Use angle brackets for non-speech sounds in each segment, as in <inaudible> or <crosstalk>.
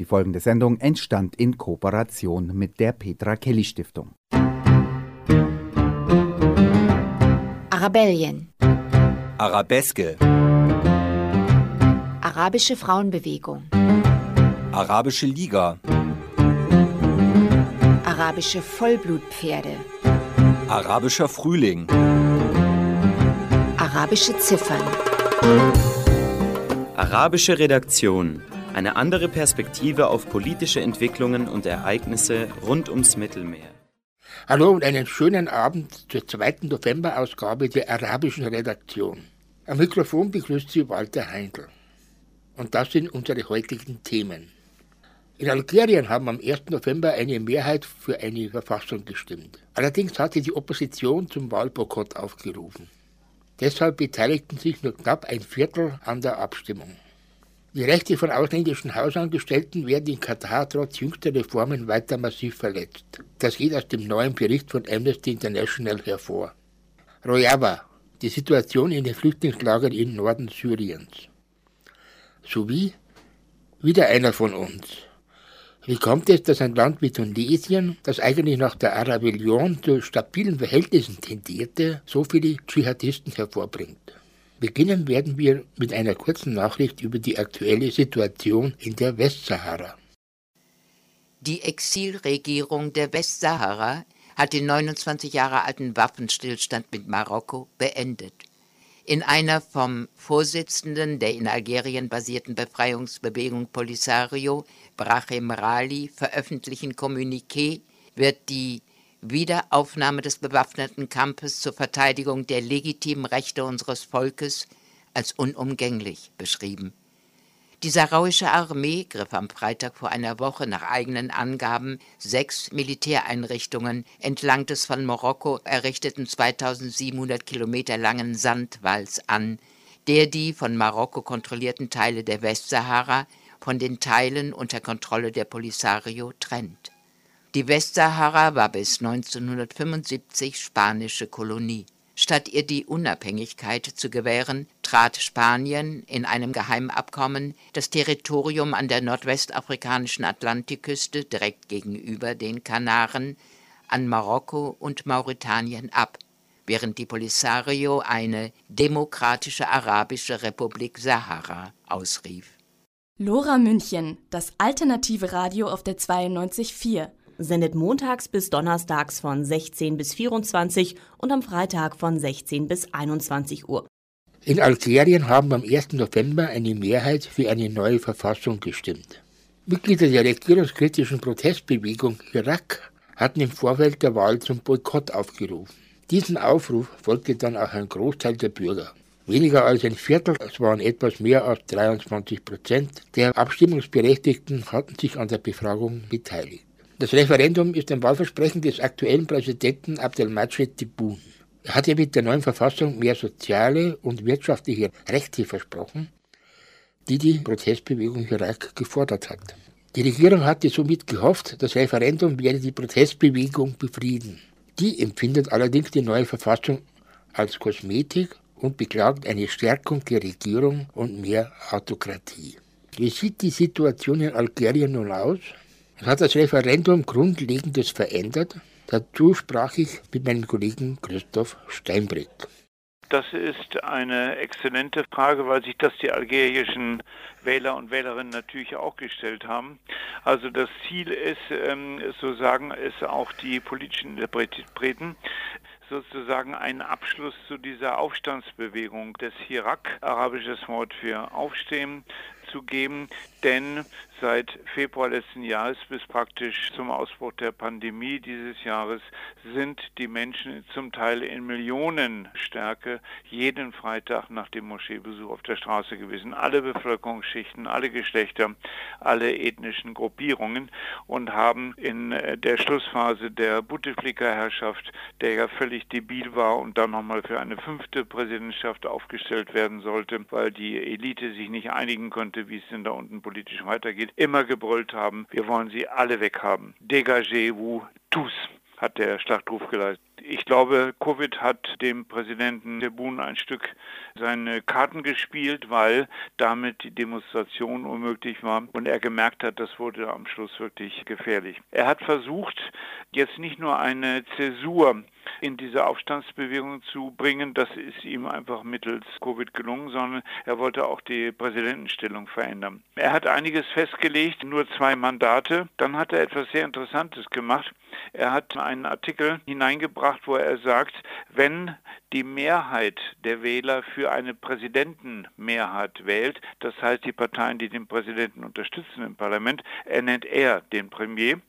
Die folgende Sendung entstand in Kooperation mit der Petra Kelly Stiftung. Arabellien. Arabeske. Arabische Frauenbewegung. Arabische Liga. Arabische Vollblutpferde. Arabischer Frühling. Arabische Ziffern. Arabische Redaktion. Eine andere Perspektive auf politische Entwicklungen und Ereignisse rund ums Mittelmeer. Hallo und einen schönen Abend zur zweiten November-Ausgabe der Arabischen Redaktion. Am Mikrofon begrüßt Sie Walter Heindl. Und das sind unsere heutigen Themen. In Algerien haben am 1. November eine Mehrheit für eine Verfassung gestimmt. Allerdings hatte die Opposition zum Wahlboykott aufgerufen. Deshalb beteiligten sich nur knapp ein Viertel an der Abstimmung. Die Rechte von ausländischen Hausangestellten werden in Katar trotz jüngster Reformen weiter massiv verletzt. Das geht aus dem neuen Bericht von Amnesty International hervor. Rojava, die Situation in den Flüchtlingslagern im Norden Syriens. Sowie wieder einer von uns. Wie kommt es, dass ein Land wie Tunesien, das eigentlich nach der Arabellion zu stabilen Verhältnissen tendierte, so viele Dschihadisten hervorbringt? Beginnen werden wir mit einer kurzen Nachricht über die aktuelle Situation in der Westsahara. Die Exilregierung der Westsahara hat den 29 Jahre alten Waffenstillstand mit Marokko beendet. In einer vom Vorsitzenden der in Algerien basierten Befreiungsbewegung Polisario, Brahim Rali, veröffentlichten Kommuniqué wird die Wiederaufnahme des bewaffneten Kampfes zur Verteidigung der legitimen Rechte unseres Volkes als unumgänglich beschrieben. Die saarauische Armee griff am Freitag vor einer Woche nach eigenen Angaben sechs Militäreinrichtungen entlang des von Marokko errichteten 2700 Kilometer langen Sandwalls an, der die von Marokko kontrollierten Teile der Westsahara von den Teilen unter Kontrolle der Polisario trennt. Die Westsahara war bis 1975 spanische Kolonie. Statt ihr die Unabhängigkeit zu gewähren, trat Spanien in einem Geheimabkommen das Territorium an der nordwestafrikanischen Atlantikküste direkt gegenüber den Kanaren an Marokko und Mauretanien ab, während die Polisario eine demokratische arabische Republik Sahara ausrief. Lora München, das alternative Radio auf der 92.4 sendet montags bis donnerstags von 16 bis 24 und am Freitag von 16 bis 21 Uhr. In Algerien haben am 1. November eine Mehrheit für eine neue Verfassung gestimmt. Mitglieder der regierungskritischen Protestbewegung Irak hatten im Vorfeld der Wahl zum Boykott aufgerufen. Diesen Aufruf folgte dann auch ein Großteil der Bürger. Weniger als ein Viertel, es waren etwas mehr als 23 Prozent der Abstimmungsberechtigten hatten sich an der Befragung beteiligt. Das Referendum ist ein Wahlversprechen des aktuellen Präsidenten Abdelmajid Tebboune. Er hat ja mit der neuen Verfassung mehr soziale und wirtschaftliche Rechte versprochen, die die Protestbewegung Irak gefordert hat. Die Regierung hatte somit gehofft, das Referendum werde die Protestbewegung befrieden. Die empfindet allerdings die neue Verfassung als Kosmetik und beklagt eine Stärkung der Regierung und mehr Autokratie. Wie sieht die Situation in Algerien nun aus? Hat das Referendum Grundlegendes verändert. Dazu sprach ich mit meinem Kollegen Christoph Steinbrück. Das ist eine exzellente Frage, weil sich das die algerischen Wähler und Wählerinnen natürlich auch gestellt haben. Also das Ziel ist, ähm, so sagen es auch die politischen Interpreten, sozusagen einen Abschluss zu dieser Aufstandsbewegung des Hirak, arabisches Wort für Aufstehen, zu geben, denn seit Februar letzten Jahres bis praktisch zum Ausbruch der Pandemie dieses Jahres sind die Menschen zum Teil in Millionenstärke jeden Freitag nach dem Moscheebesuch auf der Straße gewesen. Alle Bevölkerungsschichten, alle Geschlechter, alle ethnischen Gruppierungen und haben in äh, der Schlussphase der Bouteflika-Herrschaft, der ja völlig debil war und dann nochmal für eine fünfte Präsidentschaft aufgestellt werden sollte, weil die Elite sich nicht einigen konnte, wie es denn da unten politisch weitergeht, immer gebrüllt haben, wir wollen sie alle weghaben. Dégagez-vous tous, hat der Schlachtruf geleitet. Ich glaube, Covid hat dem Präsidenten Tebboune ein Stück seine Karten gespielt, weil damit die Demonstration unmöglich war und er gemerkt hat, das wurde am Schluss wirklich gefährlich. Er hat versucht, jetzt nicht nur eine Zäsur in diese Aufstandsbewegung zu bringen. Das ist ihm einfach mittels Covid gelungen, sondern er wollte auch die Präsidentenstellung verändern. Er hat einiges festgelegt, nur zwei Mandate. Dann hat er etwas sehr Interessantes gemacht. Er hat einen Artikel hineingebracht, wo er sagt, wenn die Mehrheit der Wähler für eine Präsidentenmehrheit wählt, das heißt die Parteien, die den Präsidenten unterstützen im Parlament, ernennt er den Premier.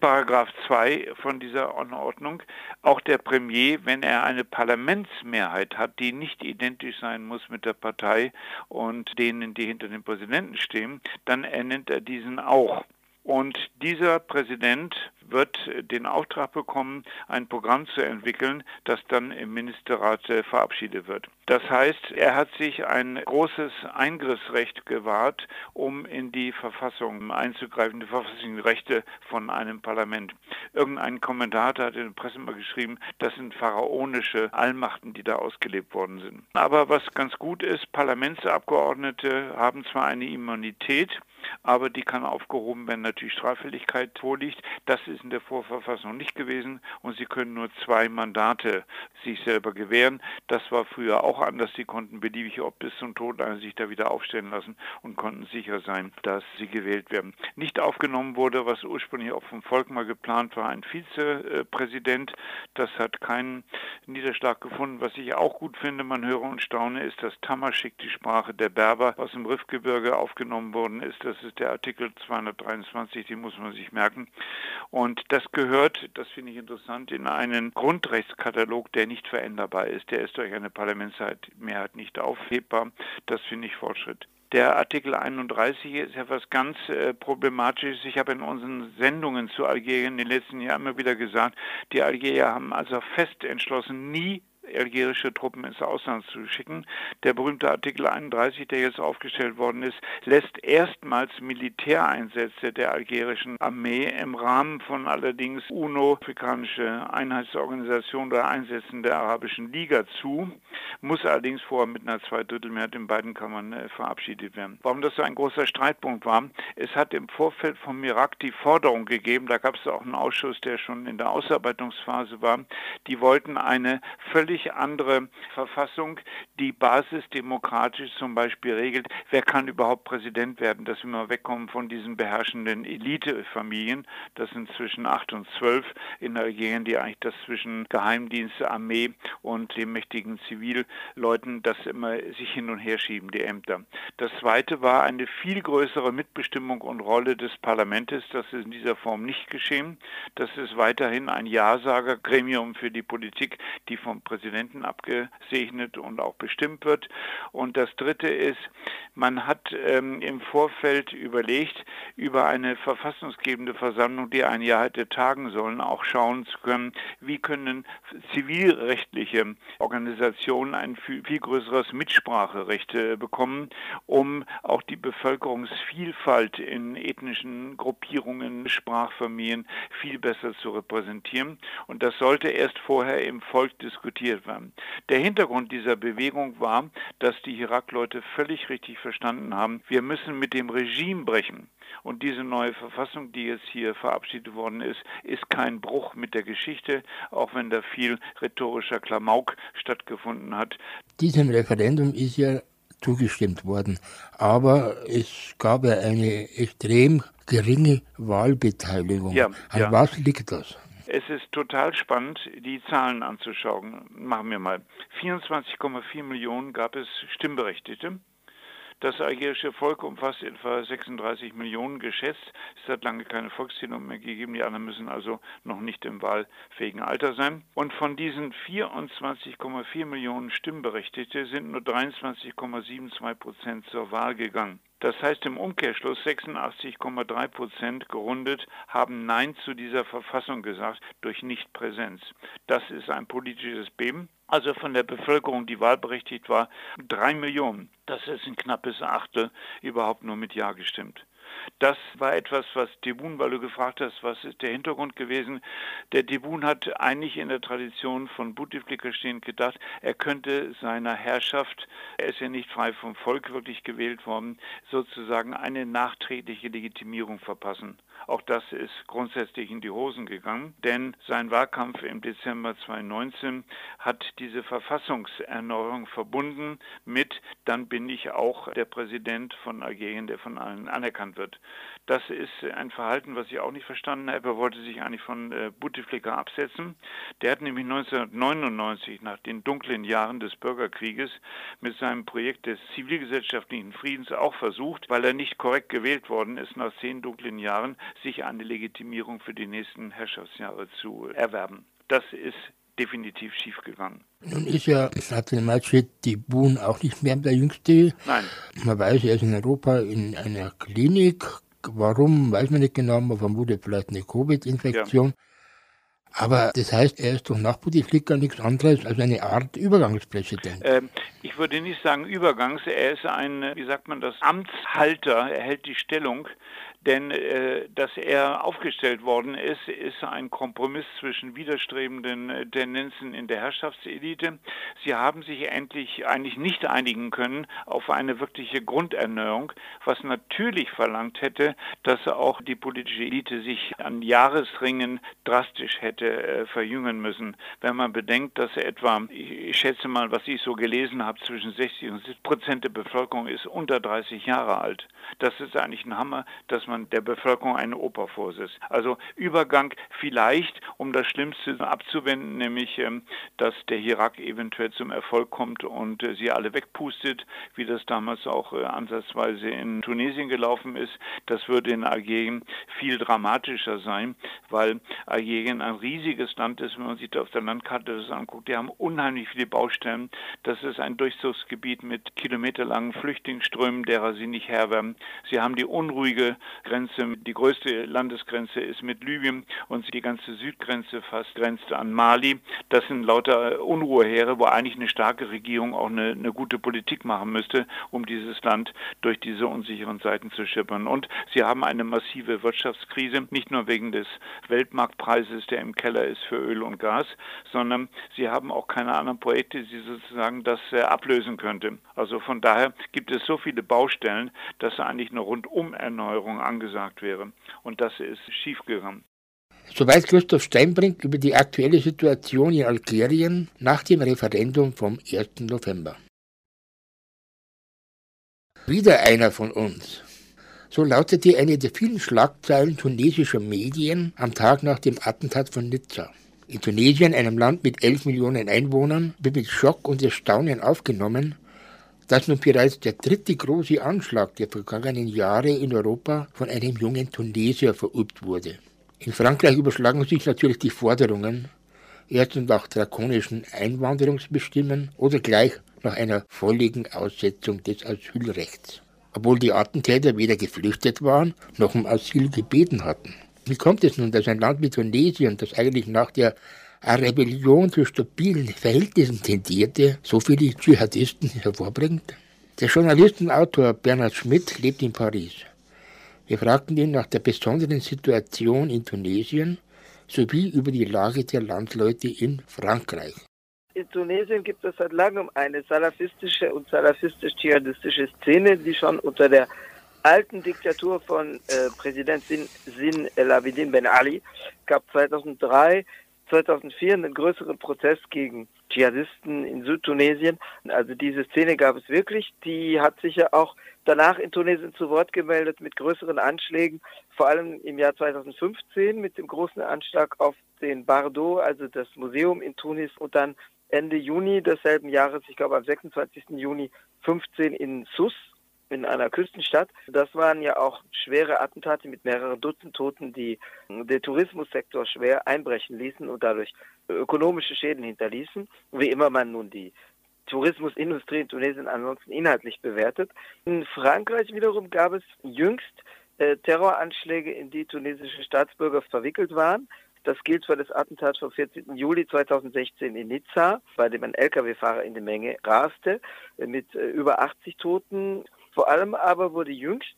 Paragraph 2 von dieser Anordnung, auch der Premier, wenn er eine Parlamentsmehrheit hat, die nicht identisch sein muss mit der Partei und denen, die hinter dem Präsidenten stehen, dann ernennt er diesen auch. Und dieser Präsident wird den Auftrag bekommen, ein Programm zu entwickeln, das dann im Ministerrat äh, verabschiedet wird. Das heißt, er hat sich ein großes Eingriffsrecht gewahrt, um in die Verfassung einzugreifen, die verfasslichen Rechte von einem Parlament. Irgendein Kommentator hat in der Presse mal geschrieben, das sind pharaonische Allmachten, die da ausgelebt worden sind. Aber was ganz gut ist, Parlamentsabgeordnete haben zwar eine Immunität, aber die kann aufgehoben werden, natürlich Straffälligkeit vorliegt. Das ist in der Vorverfassung nicht gewesen und sie können nur zwei Mandate sich selber gewähren. Das war früher auch anders. Sie konnten beliebig ob bis zum Tod sich da wieder aufstellen lassen und konnten sicher sein, dass sie gewählt werden. Nicht aufgenommen wurde, was ursprünglich auch vom Volk mal geplant war, ein Vizepräsident. Das hat keinen Niederschlag gefunden. Was ich auch gut finde, man höre und staune, ist, dass Tamaschik, die Sprache der Berber aus dem Riffgebirge aufgenommen worden ist. Das ist der Artikel 223, den muss man sich merken. Und das gehört, das finde ich interessant, in einen Grundrechtskatalog, der nicht veränderbar ist. Der ist durch eine Parlamentsmehrheit nicht aufhebbar. Das finde ich Fortschritt. Der Artikel 31 ist etwas ganz äh, Problematisches. Ich habe in unseren Sendungen zu Algerien in den letzten Jahren immer wieder gesagt, die Algerier haben also fest entschlossen, nie algerische Truppen ins Ausland zu schicken. Der berühmte Artikel 31, der jetzt aufgestellt worden ist, lässt erstmals Militäreinsätze der algerischen Armee im Rahmen von allerdings UNO, afrikanische Einheitsorganisation oder Einsätzen der Arabischen Liga zu, muss allerdings vorher mit einer Zweidrittelmehrheit in beiden Kammern äh, verabschiedet werden. Warum das so ein großer Streitpunkt war, es hat im Vorfeld von Mirak die Forderung gegeben, da gab es auch einen Ausschuss, der schon in der Ausarbeitungsphase war, die wollten eine völlig völlig andere Verfassung, die basisdemokratisch zum Beispiel regelt, wer kann überhaupt Präsident werden, dass wir mal wegkommen von diesen beherrschenden Elitefamilien. Das sind zwischen acht und zwölf in Algerien, die eigentlich das zwischen Geheimdienst, Armee und den mächtigen Zivilleuten, das immer sich hin und her schieben, die Ämter. Das zweite war eine viel größere Mitbestimmung und Rolle des Parlaments. Das ist in dieser Form nicht geschehen. Das ist weiterhin ein Ja-Sager-Gremium für die Politik, die vom Präsidenten Präsidenten abgesegnet und auch bestimmt wird. Und das Dritte ist, man hat ähm, im Vorfeld überlegt, über eine verfassungsgebende Versammlung, die ein Jahr hätte tagen sollen, auch schauen zu können, wie können zivilrechtliche Organisationen ein viel, größeres Mitspracherecht äh, bekommen, um auch die Bevölkerungsvielfalt in ethnischen Gruppierungen, Sprachfamilien viel besser zu repräsentieren. Und das sollte erst vorher im Volk diskutiert werden. Der Hintergrund dieser Bewegung war, dass die Irak-Leute völlig richtig verstanden haben, wir müssen mit dem Regime brechen. Und diese neue Verfassung, die jetzt hier verabschiedet worden ist, ist kein Bruch mit der Geschichte, auch wenn da viel rhetorischer Klamauk stattgefunden hat. Diesem Referendum ist ja zugestimmt worden, aber es gab ja eine extrem geringe Wahlbeteiligung. Ja, An ja. was liegt das? Es ist total spannend, die Zahlen anzuschauen. Machen wir mal. 24,4 Millionen gab es Stimmberechtigte. Das algerische Volk umfasst etwa 36 Millionen geschätzt. Es hat lange keine Volkszählung mehr gegeben. Die anderen müssen also noch nicht im wahlfähigen Alter sein. Und von diesen 24,4 Millionen Stimmberechtigte sind nur 23,72 Prozent zur Wahl gegangen. Das heißt im Umkehrschluss 86,3 Prozent gerundet haben Nein zu dieser Verfassung gesagt durch Nichtpräsenz. Das ist ein politisches Beben. Also von der Bevölkerung, die wahlberechtigt war, drei Millionen. Das ist ein knappes Achtel überhaupt nur mit Ja gestimmt. Das war etwas, was Debun, weil du gefragt hast, was ist der Hintergrund gewesen. Der Debun hat eigentlich in der Tradition von Bouteflika stehend gedacht, er könnte seiner Herrschaft, er ist ja nicht frei vom Volk wirklich gewählt worden, sozusagen eine nachträgliche Legitimierung verpassen. Auch das ist grundsätzlich in die Hosen gegangen, denn sein Wahlkampf im Dezember 2019 hat diese Verfassungserneuerung verbunden mit, dann bin ich auch der Präsident von Algerien, der von allen anerkannt wird. Das ist ein Verhalten, was ich auch nicht verstanden habe. Er wollte sich eigentlich von äh, Bouteflika absetzen. Der hat nämlich 1999 nach den dunklen Jahren des Bürgerkrieges mit seinem Projekt des zivilgesellschaftlichen Friedens auch versucht, weil er nicht korrekt gewählt worden ist nach zehn dunklen Jahren, sich eine Legitimierung für die nächsten Herrschaftsjahre zu erwerben. Das ist definitiv schiefgegangen. Nun ist ja Abdelmajid Dibun auch nicht mehr der Jüngste. Nein. Man weiß, er ist in Europa in einer Klinik. Warum, weiß man nicht genau. Man vermutet vielleicht eine Covid-Infektion. Ja. Aber das heißt, er ist doch nach Bouteflika nichts anderes als eine Art Übergangspräsident. Ähm, ich würde nicht sagen Übergangs, er ist ein, wie sagt man das, Amtshalter, er hält die Stellung denn äh, dass er aufgestellt worden ist, ist ein Kompromiss zwischen widerstrebenden äh, Tendenzen in der Herrschaftselite. Sie haben sich endlich eigentlich nicht einigen können auf eine wirkliche Grunderneuerung, was natürlich verlangt hätte, dass auch die politische Elite sich an Jahresringen drastisch hätte äh, verjüngen müssen. Wenn man bedenkt, dass etwa, ich schätze mal, was ich so gelesen habe, zwischen 60 und 70 Prozent der Bevölkerung ist unter 30 Jahre alt. Das ist eigentlich ein Hammer, dass man man der Bevölkerung eine Oper vorsitzt. Also Übergang vielleicht, um das Schlimmste abzuwenden, nämlich, ähm, dass der Irak eventuell zum Erfolg kommt und äh, sie alle wegpustet, wie das damals auch äh, ansatzweise in Tunesien gelaufen ist. Das würde in Algerien viel dramatischer sein, weil Algerien ein riesiges Land ist, wenn man sich auf der Landkarte das anguckt. Die haben unheimlich viele Baustellen. Das ist ein Durchzugsgebiet mit kilometerlangen Flüchtlingsströmen, derer sie nicht Herr. Sie haben die unruhige Grenze, die größte Landesgrenze ist mit Libyen und die ganze Südgrenze fast grenzt an Mali. Das sind lauter Unruheheere, wo eigentlich eine starke Regierung auch eine, eine gute Politik machen müsste, um dieses Land durch diese unsicheren Seiten zu schippern. Und sie haben eine massive Wirtschaftskrise, nicht nur wegen des Weltmarktpreises, der im Keller ist für Öl und Gas, sondern sie haben auch keine anderen Projekte, die sozusagen das äh, ablösen könnte. Also von daher gibt es so viele Baustellen, dass eigentlich eine Rundumerneuerung angesagt wäre. Und das ist schiefgegangen. Soweit Christoph Steinbrink über die aktuelle Situation in Algerien nach dem Referendum vom 1. November. Wieder einer von uns. So lautete eine der vielen Schlagzeilen tunesischer Medien am Tag nach dem Attentat von Nizza. In Tunesien, einem Land mit 11 Millionen Einwohnern, wird mit Schock und Erstaunen aufgenommen, dass nun bereits der dritte große Anschlag der vergangenen Jahre in Europa von einem jungen Tunesier verübt wurde. In Frankreich überschlagen sich natürlich die Forderungen, erst nach drakonischen Einwanderungsbestimmen oder gleich nach einer völligen Aussetzung des Asylrechts, obwohl die Attentäter weder geflüchtet waren noch um Asyl gebeten hatten. Wie kommt es nun, dass ein Land wie Tunesien, das eigentlich nach der eine Rebellion zu stabilen Verhältnissen tendierte, so viele Dschihadisten hervorbringt? Der Journalist und Autor Bernhard Schmidt lebt in Paris. Wir fragten ihn nach der besonderen Situation in Tunesien sowie über die Lage der Landsleute in Frankreich. In Tunesien gibt es seit langem eine salafistische und salafistisch-dschihadistische Szene, die schon unter der alten Diktatur von äh, Präsident Sin, Sin El Abidin Ben Ali gab 2003 2004 einen größeren Protest gegen Dschihadisten in Südtunesien. Also diese Szene gab es wirklich. Die hat sich ja auch danach in Tunesien zu Wort gemeldet mit größeren Anschlägen, vor allem im Jahr 2015 mit dem großen Anschlag auf den Bardo, also das Museum in Tunis und dann Ende Juni desselben Jahres, ich glaube am 26. Juni 15 in Sus, in einer Küstenstadt. Das waren ja auch schwere Attentate mit mehreren Dutzend Toten, die den Tourismussektor schwer einbrechen ließen und dadurch ökonomische Schäden hinterließen. Wie immer man nun die Tourismusindustrie in Tunesien ansonsten inhaltlich bewertet. In Frankreich wiederum gab es jüngst äh, Terroranschläge, in die tunesische Staatsbürger verwickelt waren. Das gilt für das Attentat vom 14. Juli 2016 in Nizza, bei dem ein Lkw-Fahrer in die Menge raste, mit äh, über 80 Toten. Vor allem aber wurde jüngst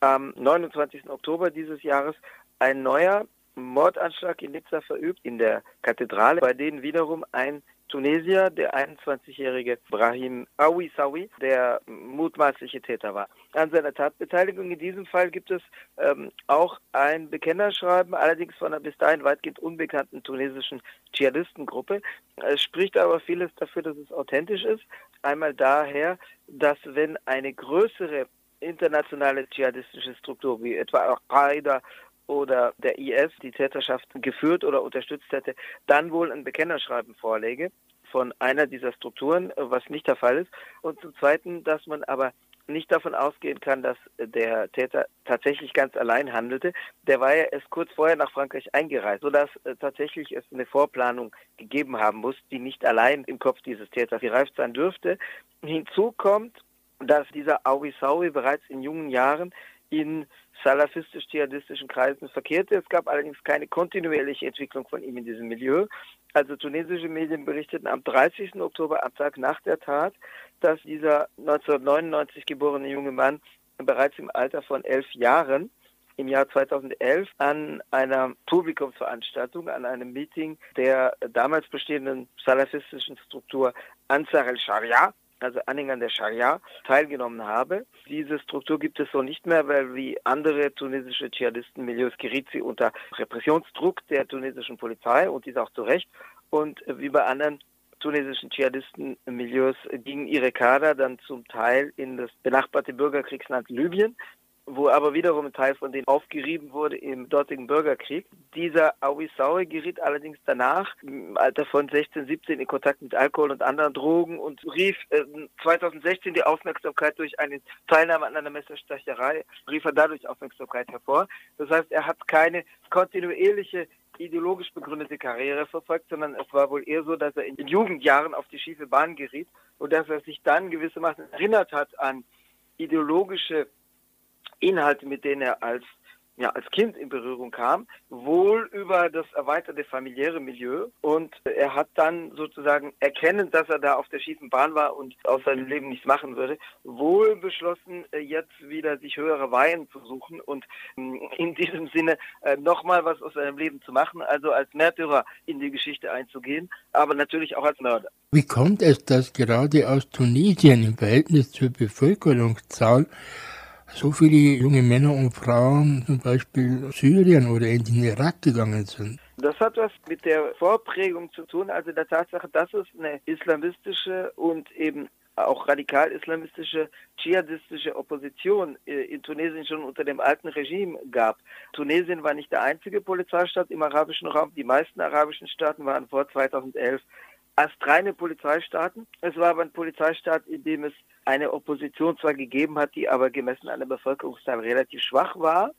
am 29. Oktober dieses Jahres ein neuer Mordanschlag in Nizza verübt, in der Kathedrale, bei denen wiederum ein Tunesier, der 21-jährige Brahim Aouissaoui, der mutmaßliche Täter war. An seiner Tatbeteiligung in diesem Fall gibt es ähm, auch ein Bekennerschreiben, allerdings von einer bis dahin weitgehend unbekannten tunesischen Dschihadistengruppe. Es spricht aber vieles dafür, dass es authentisch ist. Einmal daher, dass wenn eine größere internationale dschihadistische Struktur wie etwa Al-Qaida oder der IS die Täterschaft geführt oder unterstützt hätte, dann wohl ein Bekennerschreiben vorlege von einer dieser Strukturen, was nicht der Fall ist. Und zum Zweiten, dass man aber nicht davon ausgehen kann, dass der Täter tatsächlich ganz allein handelte. Der war ja erst kurz vorher nach Frankreich eingereist, sodass äh, tatsächlich es eine Vorplanung gegeben haben muss, die nicht allein im Kopf dieses Täters gereift sein dürfte. Hinzu kommt, dass dieser Aurisaui bereits in jungen Jahren in salafistisch-dschihadistischen Kreisen verkehrte. Es gab allerdings keine kontinuierliche Entwicklung von ihm in diesem Milieu. Also tunesische Medien berichteten am 30. Oktober, am Tag nach der Tat, dass dieser 1999 geborene junge Mann bereits im Alter von elf Jahren im Jahr 2011 an einer Publikumsveranstaltung, an einem Meeting der damals bestehenden salafistischen Struktur Ansar el-Sharia also Anhängern der Scharia, teilgenommen habe. Diese Struktur gibt es so nicht mehr, weil wie andere tunesische Dschihadisten-Milieus geriet sie unter Repressionsdruck der tunesischen Polizei und dies auch zu Recht. Und wie bei anderen tunesischen Dschihadisten-Milieus gingen ihre Kader dann zum Teil in das benachbarte Bürgerkriegsland Libyen wo aber wiederum ein Teil von denen aufgerieben wurde im dortigen Bürgerkrieg. Dieser Awisaue geriet allerdings danach im Alter von 16, 17 in Kontakt mit Alkohol und anderen Drogen und rief äh, 2016 die Aufmerksamkeit durch eine Teilnahme an einer Messerstecherei, rief er dadurch Aufmerksamkeit hervor. Das heißt, er hat keine kontinuierliche ideologisch begründete Karriere verfolgt, sondern es war wohl eher so, dass er in Jugendjahren auf die schiefe Bahn geriet und dass er sich dann gewissermaßen erinnert hat an ideologische Inhalte, mit denen er als ja, als Kind in Berührung kam, wohl über das erweiterte familiäre Milieu. Und er hat dann sozusagen erkennend, dass er da auf der schiefen Bahn war und aus seinem Leben nichts machen würde, wohl beschlossen, äh, jetzt wieder sich höhere Weihen zu suchen und ähm, in diesem Sinne äh, nochmal was aus seinem Leben zu machen, also als Märtyrer in die Geschichte einzugehen, aber natürlich auch als Mörder. Wie kommt es, dass gerade aus Tunesien im Verhältnis zur Bevölkerungszahl so viele junge Männer und Frauen zum Beispiel Syrien oder in den Irak gegangen sind. Das hat was mit der Vorprägung zu tun, also der Tatsache, dass es eine islamistische und eben auch radikal-islamistische, dschihadistische Opposition äh, in Tunesien schon unter dem alten Regime gab. Tunesien war nicht der einzige Polizeistaat im arabischen Raum. Die meisten arabischen Staaten waren vor 2011 astreine Polizeistaaten. Es war aber ein Polizeistaat, in dem es eine Opposition zwar gegeben hat, die aber gemessen an der Bevölkerungsteil relativ schwach war,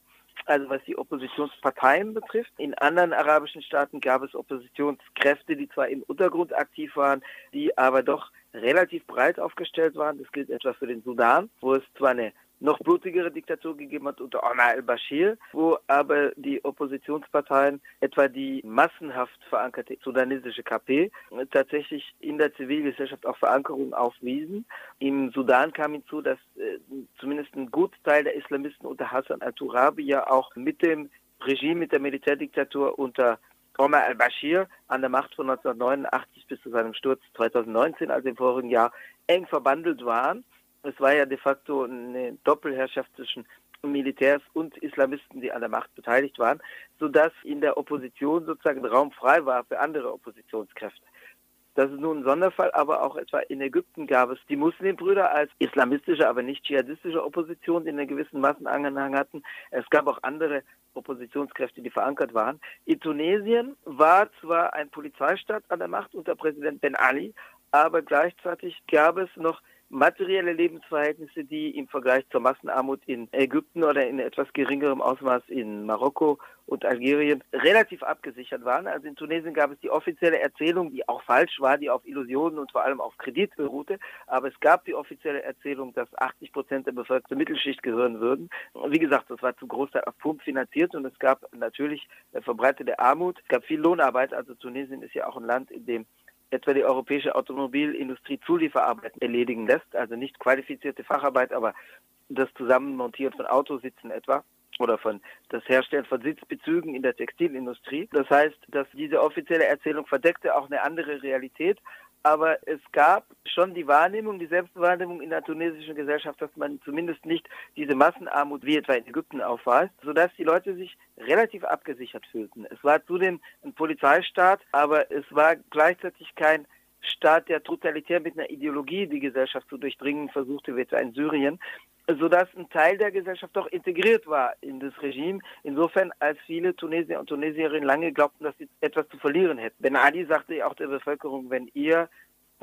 also was die Oppositionsparteien betrifft. In anderen arabischen Staaten gab es Oppositionskräfte, die zwar im Untergrund aktiv waren, die aber doch relativ breit aufgestellt waren. Das gilt etwa für den Sudan, wo es zwar eine noch blutigere Diktatur gegeben hat unter Omar al-Bashir, wo aber die Oppositionsparteien, etwa die massenhaft verankerte sudanesische KP, tatsächlich in der Zivilgesellschaft auch Verankerung aufwiesen. Im Sudan kam hinzu, dass äh, zumindest ein Gutteil der Islamisten unter Hassan al-Turabi ja auch mit dem Regime, mit der Militärdiktatur unter Omar al-Bashir an der Macht von 1989 bis zu seinem Sturz 2019, also im vorigen Jahr, eng verbandelt waren. Es war ja de facto eine Doppelherrschaft zwischen Militärs und Islamisten, die an der Macht beteiligt waren, sodass in der Opposition sozusagen Raum frei war für andere Oppositionskräfte. Das ist nun ein Sonderfall, aber auch etwa in Ägypten gab es die Muslimbrüder als islamistische, aber nicht dschihadistische Opposition, die einen gewissen Massenanhang hatten. Es gab auch andere Oppositionskräfte, die verankert waren. In Tunesien war zwar ein Polizeistaat an der Macht unter Präsident Ben Ali, aber gleichzeitig gab es noch materielle Lebensverhältnisse, die im Vergleich zur Massenarmut in Ägypten oder in etwas geringerem Ausmaß in Marokko und Algerien relativ abgesichert waren. Also in Tunesien gab es die offizielle Erzählung, die auch falsch war, die auf Illusionen und vor allem auf Kredit beruhte. Aber es gab die offizielle Erzählung, dass 80 Prozent der Bevölkerung zur Mittelschicht gehören würden. Wie gesagt, das war zum Großteil auf Pump finanziert und es gab natürlich verbreitete Armut. Es gab viel Lohnarbeit. Also Tunesien ist ja auch ein Land, in dem etwa die europäische Automobilindustrie Zulieferarbeit erledigen lässt, also nicht qualifizierte Facharbeit, aber das Zusammenmontieren von Autositzen etwa oder von das Herstellen von Sitzbezügen in der Textilindustrie. Das heißt, dass diese offizielle Erzählung verdeckte auch eine andere Realität. Aber es gab schon die Wahrnehmung, die Selbstwahrnehmung in der tunesischen Gesellschaft, dass man zumindest nicht diese Massenarmut wie etwa in Ägypten aufweist, sodass die Leute sich relativ abgesichert fühlten. Es war zudem ein Polizeistaat, aber es war gleichzeitig kein Staat, der totalitär mit einer Ideologie die Gesellschaft zu durchdringen versuchte, wie etwa in Syrien, sodass ein Teil der Gesellschaft doch integriert war in das Regime. Insofern, als viele Tunesier und Tunesierinnen lange glaubten, dass sie etwas zu verlieren hätten. Ben Ali sagte ja auch der Bevölkerung, wenn ihr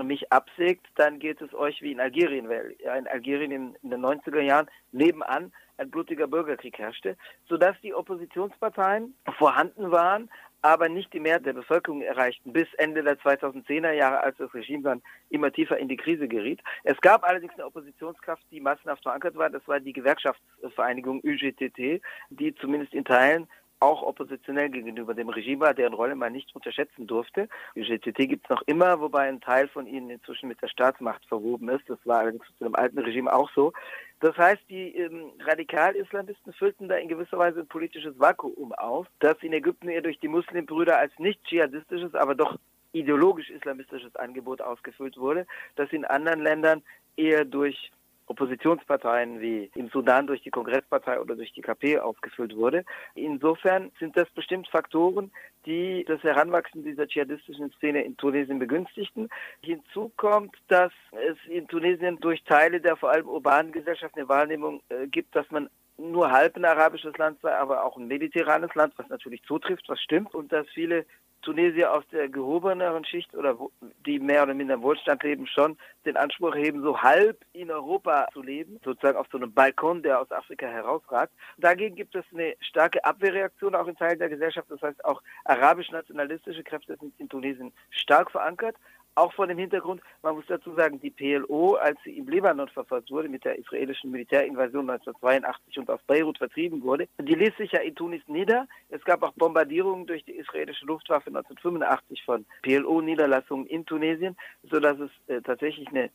mich absägt, dann geht es euch wie in Algerien, weil in Algerien in, den 90er Jahren nebenan ein blutiger Bürgerkrieg herrschte, sodass die Oppositionsparteien vorhanden waren, aber nicht die Mehrheit der Bevölkerung erreichten bis Ende der 2010er Jahre, als das Regime dann immer tiefer in die Krise geriet. Es gab allerdings eine Oppositionskraft, die massenhaft verankert war. Das war die Gewerkschaftsvereinigung UGTT, die zumindest in Teilen auch oppositionell gegenüber dem Regime war, deren Rolle man nicht unterschätzen durfte. Die GTT gibt es noch immer, wobei ein Teil von ihnen inzwischen mit der Staatsmacht verwoben ist. Das war allerdings zu dem alten Regime auch so. Das heißt, die ähm, Radikal-Islamisten füllten da in gewisser Weise ein politisches Vakuum auf, das in Ägypten eher durch die Muslimbrüder als nicht dschihadistisches, aber doch ideologisch-islamistisches Angebot ausgefüllt wurde, das in anderen Ländern eher durch Oppositionsparteien wie im Sudan durch die Kongresspartei oder durch die KP aufgefüllt wurde. Insofern sind das bestimmt Faktoren, die das Heranwachsen dieser dschihadistischen Szene in Tunesien begünstigten. Hinzu kommt, dass es in Tunesien durch Teile der vor allem urbanen Gesellschaft eine Wahrnehmung äh, gibt, dass man nur halb ein arabisches Land sei, aber auch ein mediterranes Land, was natürlich zutrifft, was stimmt, und dass viele Tunesier aus der gehobeneren Schicht oder die mehr oder minder im Wohlstand leben, schon den Anspruch heben, so halb in Europa zu leben, sozusagen auf so einem Balkon, der aus Afrika herausragt. Dagegen gibt es eine starke Abwehrreaktion auch in Teilen der Gesellschaft. Das heißt, auch arabisch-nationalistische Kräfte sind in Tunesien stark verankert. Auch vor dem Hintergrund, man muss dazu sagen, die PLO, als sie im Libanon verfolgt wurde, mit der israelischen Militärinvasion 1982 und aus Beirut vertrieben wurde, die ließ sich ja in Tunis nieder. Es gab auch Bombardierungen durch die israelische Luftwaffe 1985 von PLO-Niederlassungen in Tunesien, sodass es äh, tatsächlich eine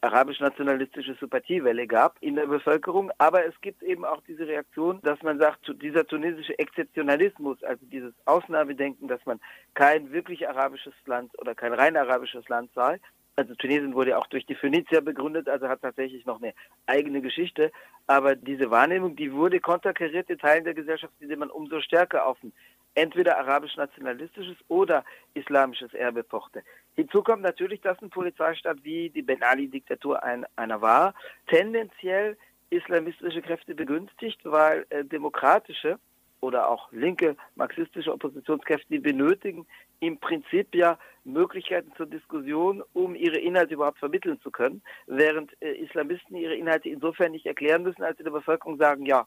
arabisch-nationalistische Sympathiewelle gab in der Bevölkerung. Aber es gibt eben auch diese Reaktion, dass man sagt, dieser tunesische Exzeptionalismus, also dieses Ausnahmedenken, dass man kein wirklich arabisches Land oder kein rein arabisches Land sei. Also Tunesien wurde auch durch die Phönizier begründet, also hat tatsächlich noch eine eigene Geschichte. Aber diese Wahrnehmung, die wurde konterkariert in Teilen der Gesellschaft, die man umso stärker auf ein entweder arabisch-nationalistisches oder islamisches Erbe pochte. Hinzu kommt natürlich, dass ein Polizeistaat wie die Ben Ali-Diktatur ein, einer war, tendenziell islamistische Kräfte begünstigt, weil äh, demokratische oder auch linke marxistische Oppositionskräfte, die benötigen im Prinzip ja Möglichkeiten zur Diskussion, um ihre Inhalte überhaupt vermitteln zu können, während äh, Islamisten ihre Inhalte insofern nicht erklären müssen, als sie der Bevölkerung sagen, ja,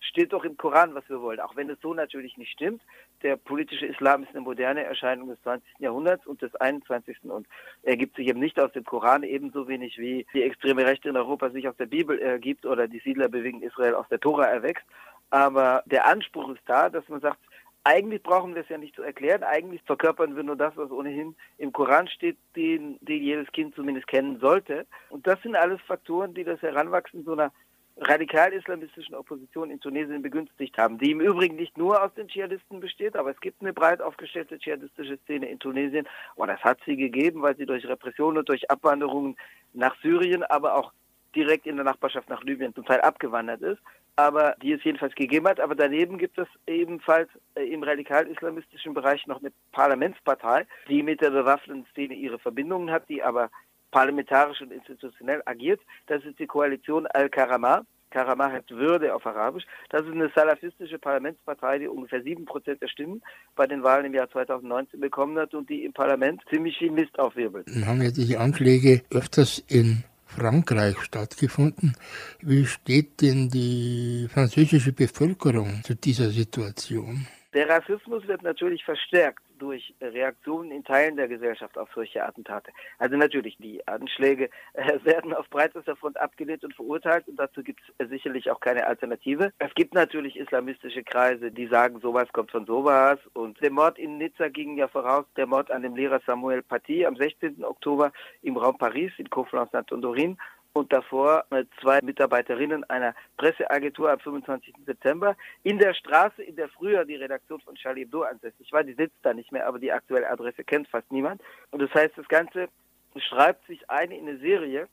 steht doch im Koran, was wir wollen, auch wenn es so natürlich nicht stimmt. Der politische Islam ist eine moderne Erscheinung des 20. Jahrhunderts und des 21. und ergibt sich eben nicht aus dem Koran, ebenso wenig wie die extreme Rechte in Europa sich aus der Bibel ergibt oder die Siedlerbewegung Israel aus der Tora erwächst. Aber der Anspruch ist da, dass man sagt, eigentlich brauchen wir es ja nicht zu erklären. Eigentlich verkörpern wir nur das, was ohnehin im Koran steht, den, den jedes Kind zumindest kennen sollte. Und das sind alles Faktoren, die das Heranwachsen so einer radikal-islamistischen Opposition in Tunesien begünstigt haben, die im Übrigen nicht nur aus den Dschihadisten besteht, aber es gibt eine breit aufgestellte dschihadistische Szene in Tunesien. Und das hat sie gegeben, weil sie durch Repression und durch Abwanderungen nach Syrien, aber auch direkt in der Nachbarschaft nach Libyen zum Teil abgewandert ist aber die es jedenfalls gegeben hat. Aber daneben gibt es ebenfalls äh, im radikal-islamistischen Bereich noch eine Parlamentspartei, die mit der bewaffneten Szene ihre Verbindungen hat, die aber parlamentarisch und institutionell agiert. Das ist die Koalition Al-Karama. Karama hat Würde auf Arabisch. Das ist eine salafistische Parlamentspartei, die ungefähr sieben Prozent der Stimmen bei den Wahlen im Jahr 2019 bekommen hat und die im Parlament ziemlich viel Mist aufwirbelt. Dann haben ja diese Anschläge öfters in Frankreich stattgefunden. Wie steht denn die französische Bevölkerung zu dieser Situation? Der Rassismus wird natürlich verstärkt durch Reaktionen in Teilen der Gesellschaft auf solche Attentate. Also natürlich, die Anschläge äh, <laughs> werden auf breitester Front abgelehnt und verurteilt und dazu gibt es sicherlich auch keine Alternative. Es gibt natürlich islamistische Kreise, die sagen, sowas kommt von sowas und der Mord in Nizza ging ja voraus, der Mord an dem Lehrer Samuel Paty am 16. Oktober im Raum Paris in Conflans-Saint-Honorin und davor zwei Mitarbeiterinnen einer Presseagentur am 25. September in der Straße, in der früher die Redaktion von Charlie Hebdo ansässig war. Die sitzt da nicht mehr, aber die aktuelle Adresse kennt fast niemand. Und das heißt, das Ganze schreibt sich ein in eine Serie,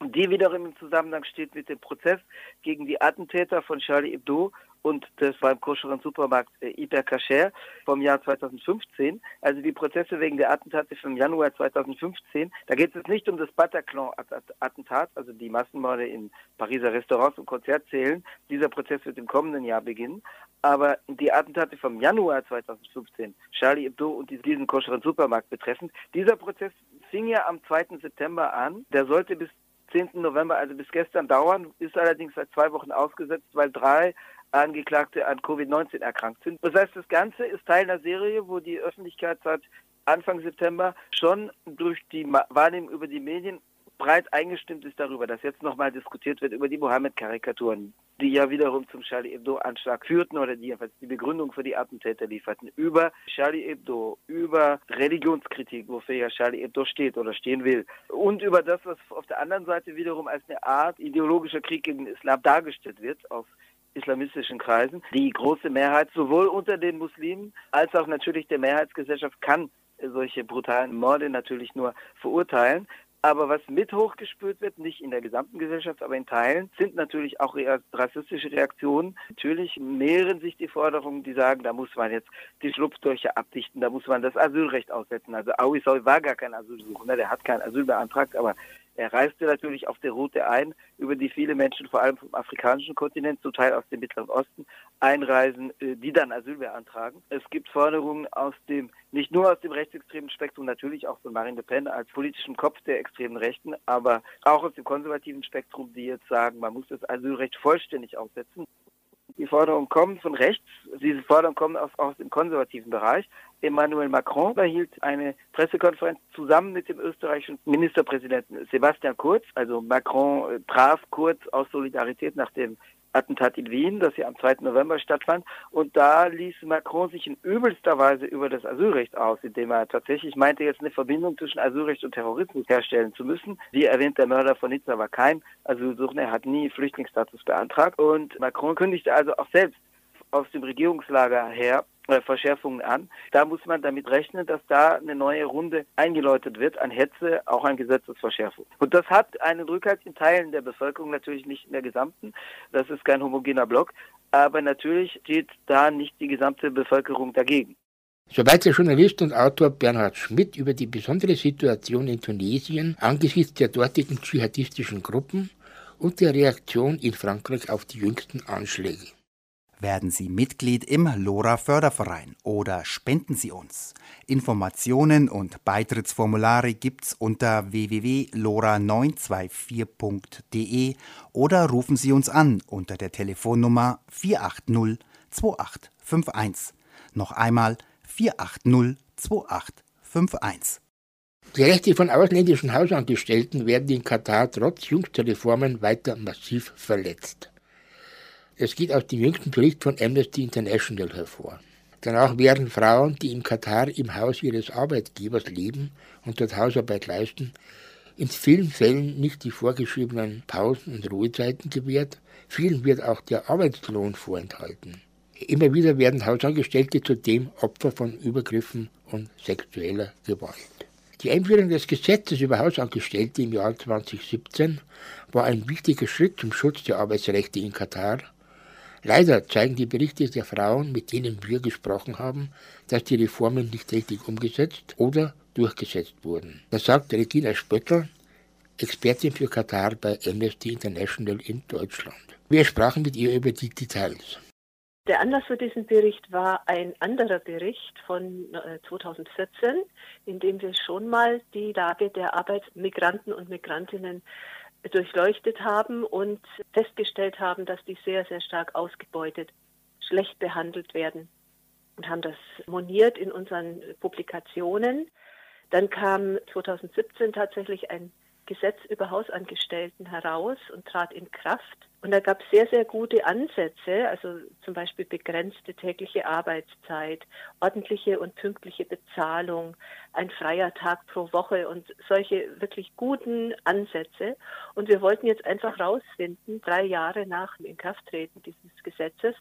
die wiederum im Zusammenhang steht mit dem Prozess gegen die Attentäter von Charlie Hebdo und das beim koscheren Supermarkt äh, Hyper Cacher vom Jahr 2015. Also die Prozesse wegen der Attentate vom Januar 2015. Da geht es nicht um das Bataclan-Attentat, also die Massenmorde in Pariser Restaurants und Konzertsälen. Dieser Prozess wird im kommenden Jahr beginnen. Aber die Attentate vom Januar 2015, Charlie Hebdo und diesen koscheren Supermarkt betreffend, dieser Prozess fing ja am 2. September an. Der sollte bis 10. November, also bis gestern dauern, ist allerdings seit zwei Wochen ausgesetzt, weil drei Angeklagte an Covid-19 erkrankt sind. Das heißt, das Ganze ist Teil einer Serie, wo die Öffentlichkeit seit Anfang September schon durch die Wahrnehmung über die Medien breit eingestimmt ist darüber, dass jetzt nochmal diskutiert wird über die Mohammed-Karikaturen, die ja wiederum zum Charlie Hebdo-Anschlag führten oder die jedenfalls die Begründung für die Attentäter lieferten, über Charlie Hebdo, über Religionskritik, wofür ja Charlie Hebdo steht oder stehen will, und über das, was auf der anderen Seite wiederum als eine Art ideologischer Krieg gegen den Islam dargestellt wird, auf islamistischen Kreisen. Die große Mehrheit sowohl unter den Muslimen als auch natürlich der Mehrheitsgesellschaft kann solche brutalen Morde natürlich nur verurteilen. Aber was mit hochgespült wird, nicht in der gesamten Gesellschaft, aber in Teilen, sind natürlich auch rassistische Reaktionen. Natürlich mehren sich die Forderungen, die sagen, da muss man jetzt die Schlupflöcher abdichten, da muss man das Asylrecht aussetzen. Also Awisol war gar kein Asylsuchender, der hat kein Asyl beantragt, aber er reiste natürlich auf der Route ein, über die viele Menschen, vor allem vom afrikanischen Kontinent, zum Teil aus dem Mittleren Osten, einreisen, äh, die dann Asyl beantragen. Es gibt Forderungen aus dem, nicht nur aus dem rechtsextremen Spektrum, natürlich auch von Marine Le Pen als politischem Kopf der extremen Rechten, aber auch aus dem konservativen Spektrum, die jetzt sagen, man muss das Asylrecht vollständig aussetzen. Die Forderungen kommen von rechts, diese Forderungen kommen aus, aus dem konservativen Bereich. Emmanuel Macron erhielt eine Pressekonferenz zusammen mit dem österreichischen Ministerpräsidenten Sebastian Kurz. Also Macron äh, traf Kurz aus Solidarität nach dem Attentat in Wien, das ja am 2. November stattfand. Und da ließ Macron sich in übelster Weise über das Asylrecht aus, indem er tatsächlich meinte, jetzt eine Verbindung zwischen Asylrecht und Terrorismus herstellen zu müssen. Wie erwähnt, der Mörder von Nizza war kein Asylsuchender, er hat nie Flüchtlingsstatus beantragt. Und Macron kündigte also auch selbst aus dem Regierungslager her äh, Verschärfungen an. Da muss man damit rechnen, dass da eine neue Runde eingeläutet wird an Hetze, auch an Gesetzesverschärfung. Und das hat einen Rückhalt in Teilen der Bevölkerung, natürlich nicht in der gesamten. Das ist kein homogener Block. Aber natürlich steht da nicht die gesamte Bevölkerung dagegen. Soweit der Journalist und Autor Bernhard Schmidt über die besondere Situation in Tunesien angesichts der dortigen dschihadistischen Gruppen und der Reaktion in Frankreich auf die jüngsten Anschläge. Werden Sie Mitglied im LoRa Förderverein oder spenden Sie uns. Informationen und Beitrittsformulare gibt's unter www.lora924.de oder rufen Sie uns an unter der Telefonnummer 480 2851. Noch einmal 480 2851. Die Rechte von ausländischen Hausangestellten werden in Katar trotz jüngster Reformen weiter massiv verletzt. Es geht aus dem jüngsten Bericht von Amnesty International hervor. Danach werden Frauen, die in Katar im Haus ihres Arbeitgebers leben und dort Hausarbeit leisten, in vielen Fällen nicht die vorgeschriebenen Pausen und Ruhezeiten gewährt. Vielen wird auch der Arbeitslohn vorenthalten. Immer wieder werden Hausangestellte zudem Opfer von Übergriffen und sexueller Gewalt. Die Einführung des Gesetzes über Hausangestellte im Jahr 2017 war ein wichtiger Schritt zum Schutz der Arbeitsrechte in Katar Leider zeigen die Berichte der Frauen, mit denen wir gesprochen haben, dass die Reformen nicht richtig umgesetzt oder durchgesetzt wurden. Das sagt Regina Spöttl, Expertin für Katar bei Amnesty International in Deutschland. Wir sprachen mit ihr über die Details. Der Anlass für diesen Bericht war ein anderer Bericht von 2014, äh, in dem wir schon mal die Lage der Arbeitsmigranten und Migrantinnen durchleuchtet haben und festgestellt haben, dass die sehr, sehr stark ausgebeutet, schlecht behandelt werden und haben das moniert in unseren Publikationen. Dann kam 2017 tatsächlich ein Gesetz über Hausangestellten heraus und trat in Kraft. Und da gab es sehr, sehr gute Ansätze, also zum Beispiel begrenzte tägliche Arbeitszeit, ordentliche und pünktliche Bezahlung, ein freier Tag pro Woche und solche wirklich guten Ansätze. Und wir wollten jetzt einfach rausfinden, drei Jahre nach dem Inkrafttreten dieses Gesetzes,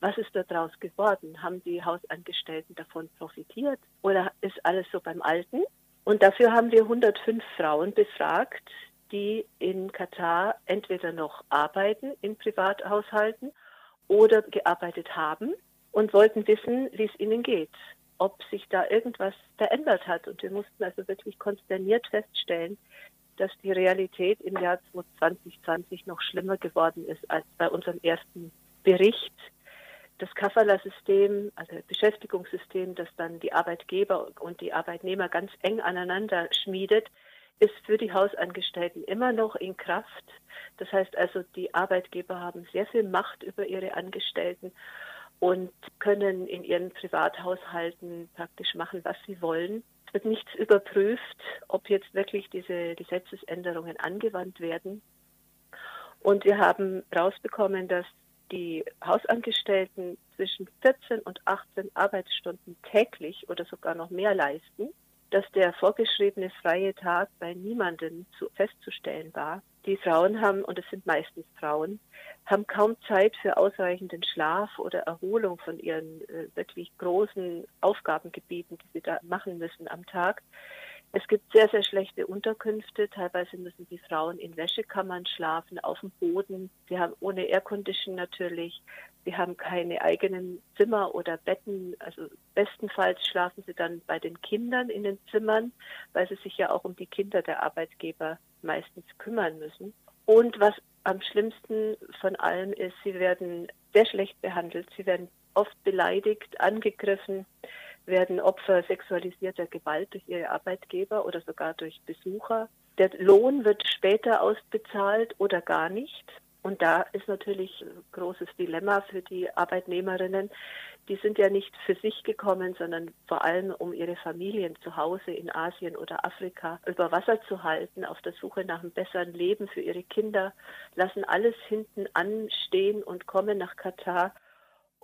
was ist daraus geworden? Haben die Hausangestellten davon profitiert oder ist alles so beim Alten? Und dafür haben wir 105 Frauen befragt, die in Katar entweder noch arbeiten in Privathaushalten oder gearbeitet haben und wollten wissen, wie es ihnen geht, ob sich da irgendwas verändert hat. Und wir mussten also wirklich konsterniert feststellen, dass die Realität im Jahr 2020 noch schlimmer geworden ist als bei unserem ersten Bericht. Das Kafala-System, also Beschäftigungssystem, das dann die Arbeitgeber und die Arbeitnehmer ganz eng aneinander schmiedet, ist für die Hausangestellten immer noch in Kraft. Das heißt also, die Arbeitgeber haben sehr viel Macht über ihre Angestellten und können in ihren Privathaushalten praktisch machen, was sie wollen. Es wird nichts überprüft, ob jetzt wirklich diese Gesetzesänderungen angewandt werden. Und wir haben herausbekommen, dass die Hausangestellten zwischen 14 und 18 Arbeitsstunden täglich oder sogar noch mehr leisten dass der vorgeschriebene freie Tag bei niemandem zu, festzustellen war. Die Frauen haben, und es sind meistens Frauen, haben kaum Zeit für ausreichenden Schlaf oder Erholung von ihren äh, wirklich großen Aufgabengebieten, die sie da machen müssen am Tag. Es gibt sehr, sehr schlechte Unterkünfte. Teilweise müssen die Frauen in Wäschekammern schlafen, auf dem Boden. Sie haben ohne Aircondition natürlich. Sie haben keine eigenen Zimmer oder Betten. Also bestenfalls schlafen sie dann bei den Kindern in den Zimmern, weil sie sich ja auch um die Kinder der Arbeitgeber meistens kümmern müssen. Und was am schlimmsten von allem ist, sie werden sehr schlecht behandelt. Sie werden oft beleidigt, angegriffen, werden Opfer sexualisierter Gewalt durch ihre Arbeitgeber oder sogar durch Besucher. Der Lohn wird später ausbezahlt oder gar nicht. Und da ist natürlich ein großes Dilemma für die Arbeitnehmerinnen. Die sind ja nicht für sich gekommen, sondern vor allem, um ihre Familien zu Hause in Asien oder Afrika über Wasser zu halten, auf der Suche nach einem besseren Leben für ihre Kinder, lassen alles hinten anstehen und kommen nach Katar.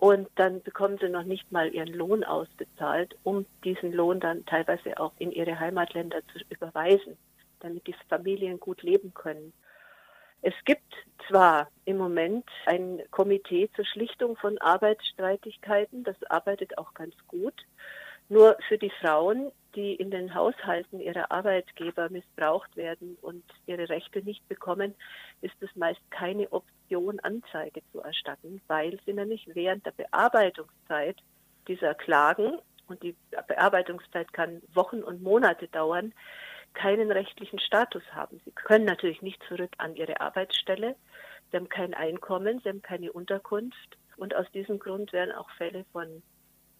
Und dann bekommen sie noch nicht mal ihren Lohn ausbezahlt, um diesen Lohn dann teilweise auch in ihre Heimatländer zu überweisen, damit die Familien gut leben können. Es gibt zwar im Moment ein Komitee zur Schlichtung von Arbeitsstreitigkeiten, das arbeitet auch ganz gut, nur für die Frauen, die in den Haushalten ihrer Arbeitgeber missbraucht werden und ihre Rechte nicht bekommen, ist es meist keine Option, Anzeige zu erstatten, weil sie nämlich während der Bearbeitungszeit dieser Klagen, und die Bearbeitungszeit kann Wochen und Monate dauern, keinen rechtlichen Status haben. Sie können natürlich nicht zurück an ihre Arbeitsstelle. Sie haben kein Einkommen, sie haben keine Unterkunft. Und aus diesem Grund werden auch Fälle von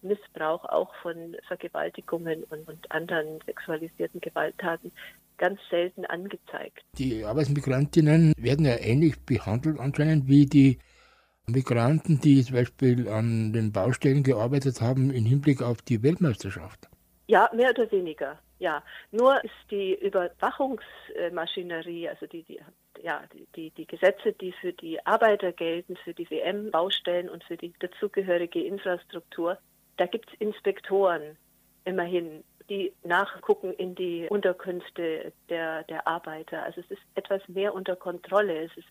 Missbrauch, auch von Vergewaltigungen und, und anderen sexualisierten Gewalttaten ganz selten angezeigt. Die Arbeitsmigrantinnen werden ja ähnlich behandelt anscheinend wie die Migranten, die zum Beispiel an den Baustellen gearbeitet haben im Hinblick auf die Weltmeisterschaft. Ja, mehr oder weniger. Ja, nur ist die Überwachungsmaschinerie, also die, die, ja, die, die Gesetze, die für die Arbeiter gelten, für die WM-Baustellen und für die dazugehörige Infrastruktur, da gibt es Inspektoren immerhin, die nachgucken in die Unterkünfte der, der Arbeiter. Also es ist etwas mehr unter Kontrolle. Es ist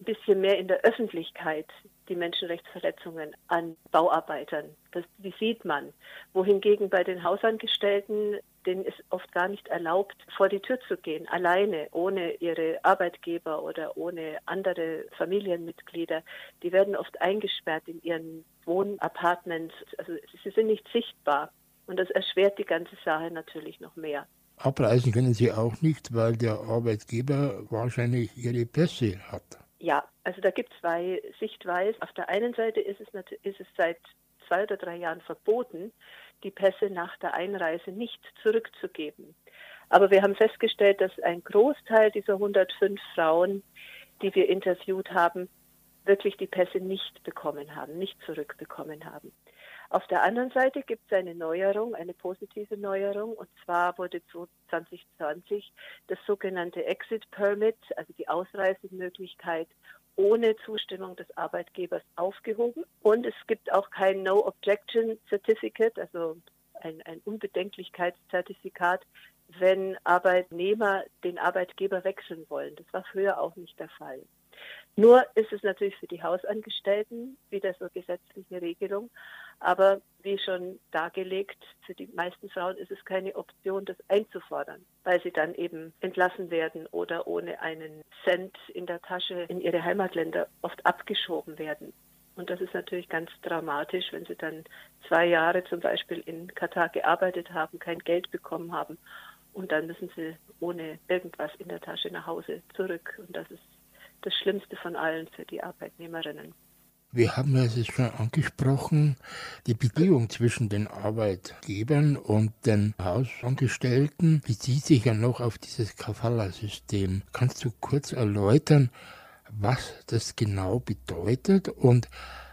ein bisschen mehr in der Öffentlichkeit die Menschenrechtsverletzungen an Bauarbeitern. Das, die sieht man. Wohingegen bei den Hausangestellten, denen ist oft gar nicht erlaubt, vor die Tür zu gehen, alleine, ohne ihre Arbeitgeber oder ohne andere Familienmitglieder. Die werden oft eingesperrt in ihren Wohnapartments. Also sie sind nicht sichtbar. Und das erschwert die ganze Sache natürlich noch mehr. Abreisen können sie auch nicht, weil der Arbeitgeber wahrscheinlich ihre Pässe hat. Ja, also da gibt es zwei Sichtweisen. Auf der einen Seite ist es, ist es seit zwei oder drei Jahren verboten, die Pässe nach der Einreise nicht zurückzugeben. Aber wir haben festgestellt, dass ein Großteil dieser 105 Frauen, die wir interviewt haben, wirklich die Pässe nicht bekommen haben, nicht zurückbekommen haben. Auf der anderen Seite gibt es eine Neuerung, eine positive Neuerung, und zwar wurde 2020 das sogenannte Exit Permit, also die Ausreisemöglichkeit ohne Zustimmung des Arbeitgebers aufgehoben. Und es gibt auch kein No Objection Certificate, also ein, ein Unbedenklichkeitszertifikat, wenn Arbeitnehmer den Arbeitgeber wechseln wollen. Das war früher auch nicht der Fall. Nur ist es natürlich für die Hausangestellten wieder so gesetzliche Regelung. Aber wie schon dargelegt, für die meisten Frauen ist es keine Option, das einzufordern, weil sie dann eben entlassen werden oder ohne einen Cent in der Tasche in ihre Heimatländer oft abgeschoben werden. Und das ist natürlich ganz dramatisch, wenn sie dann zwei Jahre zum Beispiel in Katar gearbeitet haben, kein Geld bekommen haben und dann müssen sie ohne irgendwas in der Tasche nach Hause zurück. Und das ist das Schlimmste von allen für die Arbeitnehmerinnen. Wir haben es schon angesprochen, die Beziehung zwischen den Arbeitgebern und den Hausangestellten bezieht sich ja noch auf dieses Kafala-System. Kannst du kurz erläutern, was das genau bedeutet? Und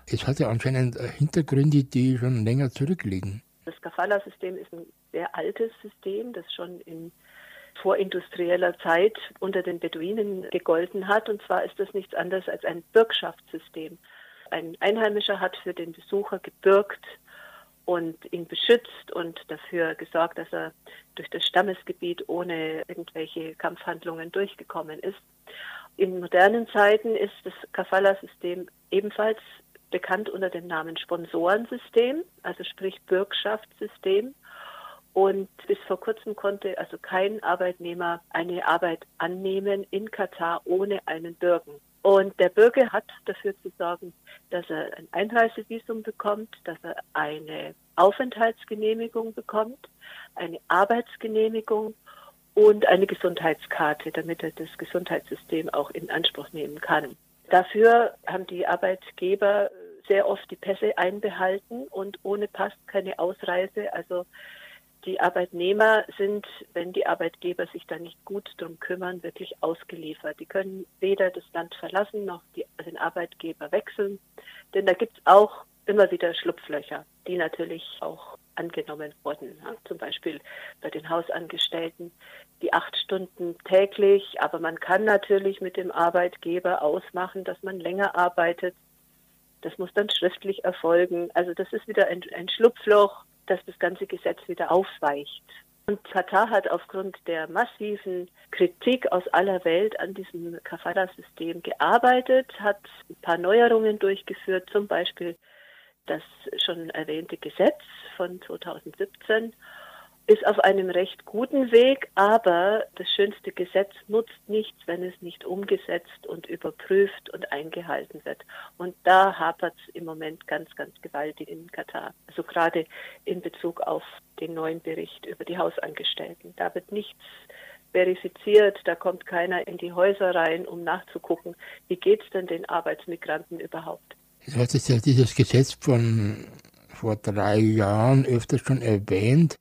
es hat ja anscheinend Hintergründe, die schon länger zurückliegen. Das Kafala-System ist ein sehr altes System, das schon in vorindustrieller Zeit unter den Beduinen gegolten hat. Und zwar ist das nichts anderes als ein Bürgschaftssystem. Ein Einheimischer hat für den Besucher gebürgt und ihn beschützt und dafür gesorgt, dass er durch das Stammesgebiet ohne irgendwelche Kampfhandlungen durchgekommen ist. In modernen Zeiten ist das Kafala-System ebenfalls bekannt unter dem Namen Sponsorensystem, also sprich Bürgschaftssystem. Und bis vor kurzem konnte also kein Arbeitnehmer eine Arbeit annehmen in Katar ohne einen Bürgen. Und der Bürger hat dafür zu sorgen, dass er ein Einreisevisum bekommt, dass er eine Aufenthaltsgenehmigung bekommt, eine Arbeitsgenehmigung und eine Gesundheitskarte, damit er das Gesundheitssystem auch in Anspruch nehmen kann. Dafür haben die Arbeitgeber sehr oft die Pässe einbehalten und ohne Pass keine Ausreise. Also die Arbeitnehmer sind, wenn die Arbeitgeber sich da nicht gut drum kümmern, wirklich ausgeliefert. Die können weder das Land verlassen noch die, den Arbeitgeber wechseln, denn da gibt es auch immer wieder Schlupflöcher, die natürlich auch angenommen wurden. Ja, zum Beispiel bei den Hausangestellten die acht Stunden täglich, aber man kann natürlich mit dem Arbeitgeber ausmachen, dass man länger arbeitet. Das muss dann schriftlich erfolgen. Also das ist wieder ein, ein Schlupfloch, dass das ganze Gesetz wieder aufweicht. Und Katar hat aufgrund der massiven Kritik aus aller Welt an diesem Kafala-System gearbeitet, hat ein paar Neuerungen durchgeführt, zum Beispiel das schon erwähnte Gesetz von 2017 ist auf einem recht guten Weg, aber das schönste Gesetz nutzt nichts, wenn es nicht umgesetzt und überprüft und eingehalten wird. Und da hapert es im Moment ganz, ganz gewaltig in Katar. Also gerade in Bezug auf den neuen Bericht über die Hausangestellten. Da wird nichts verifiziert, da kommt keiner in die Häuser rein, um nachzugucken, wie geht es denn den Arbeitsmigranten überhaupt. Du hattest ja dieses Gesetz von vor drei Jahren öfter schon erwähnt.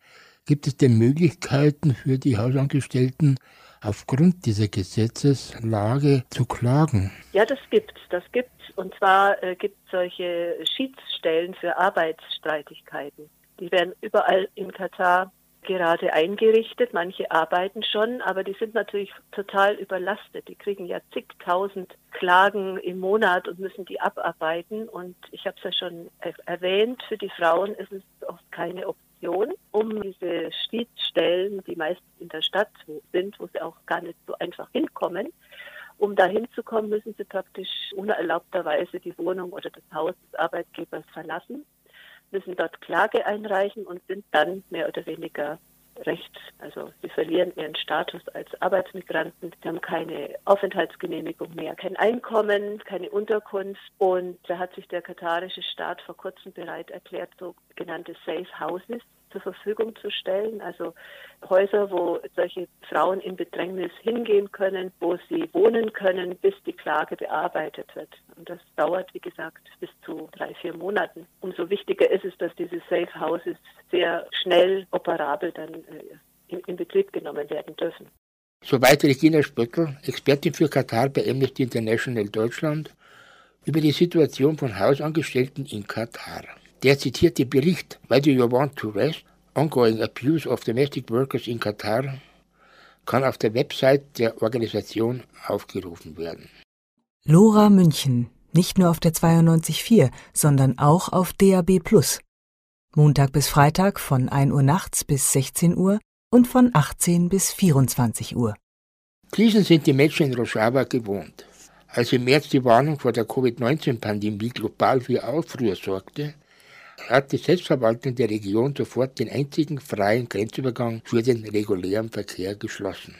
Gibt es denn Möglichkeiten für die Hausangestellten, aufgrund dieser Gesetzeslage zu klagen? Ja, das gibt. Das gibt's. Und zwar äh, gibt es solche Schiedsstellen für Arbeitsstreitigkeiten. Die werden überall in Katar gerade eingerichtet. Manche arbeiten schon, aber die sind natürlich total überlastet. Die kriegen ja zigtausend Klagen im Monat und müssen die abarbeiten. Und ich habe es ja schon erwähnt, für die Frauen ist es oft keine Option um diese Schiedsstellen, die meistens in der Stadt sind, wo sie auch gar nicht so einfach hinkommen, um da hinzukommen, müssen sie praktisch unerlaubterweise die Wohnung oder das Haus des Arbeitgebers verlassen, müssen dort Klage einreichen und sind dann mehr oder weniger Recht. Also sie verlieren ihren Status als Arbeitsmigranten, sie haben keine Aufenthaltsgenehmigung mehr, kein Einkommen, keine Unterkunft. Und da hat sich der katarische Staat vor kurzem bereit erklärt, sogenannte Safe Houses zur Verfügung zu stellen. Also Häuser, wo solche Frauen in Bedrängnis hingehen können, wo sie wohnen können, bis die Klage bearbeitet wird. Und das dauert, wie gesagt, bis zu drei, vier Monaten. Umso wichtiger ist es, dass diese Safe Houses sehr schnell operabel dann äh, in, in Betrieb genommen werden dürfen. Soweit Regina Spöttl, Expertin für Katar bei Amnesty International Deutschland, über die Situation von Hausangestellten in Katar. Der zitierte Bericht Why do you want to rest? Ongoing Abuse of Domestic Workers in Katar kann auf der Website der Organisation aufgerufen werden. Lora München, nicht nur auf der 92.4, sondern auch auf DAB+. Montag bis Freitag von 1 Uhr nachts bis 16 Uhr und von 18 bis 24 Uhr. Krisen sind die Menschen in Rojava gewohnt. Als im März die Warnung vor der Covid-19-Pandemie global für Aufruhr sorgte, hat die Selbstverwaltung der Region sofort den einzigen freien Grenzübergang für den regulären Verkehr geschlossen.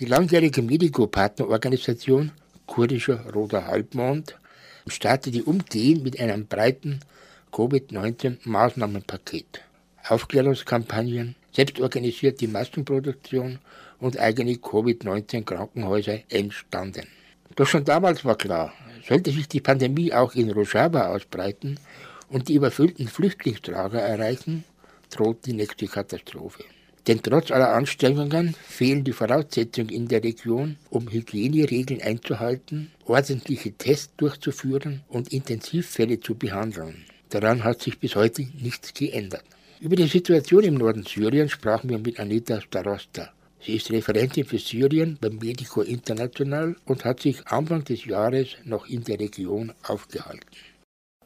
Die langjährige Medico-Partnerorganisation Kurdischer Roter Halbmond startete umgehend mit einem breiten Covid-19-Maßnahmenpaket. Aufklärungskampagnen, selbstorganisierte Massenproduktion und eigene Covid-19-Krankenhäuser entstanden. Doch schon damals war klar, sollte sich die Pandemie auch in Rojava ausbreiten und die überfüllten Flüchtlingslager erreichen, droht die nächste Katastrophe. Denn trotz aller Anstrengungen fehlen die Voraussetzungen in der Region, um Hygieneregeln einzuhalten, ordentliche Tests durchzuführen und Intensivfälle zu behandeln. Daran hat sich bis heute nichts geändert. Über die Situation im Norden Syriens sprachen wir mit Anita Starosta. Sie ist Referentin für Syrien beim Medico International und hat sich Anfang des Jahres noch in der Region aufgehalten.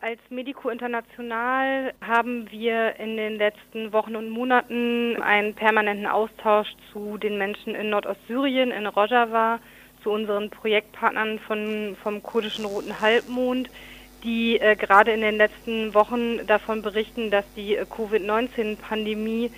Als Medico International haben wir in den letzten Wochen und Monaten einen permanenten Austausch zu den Menschen in Nordostsyrien, in Rojava, zu unseren Projektpartnern von, vom kurdischen Roten Halbmond, die äh, gerade in den letzten Wochen davon berichten, dass die äh, Covid-19-Pandemie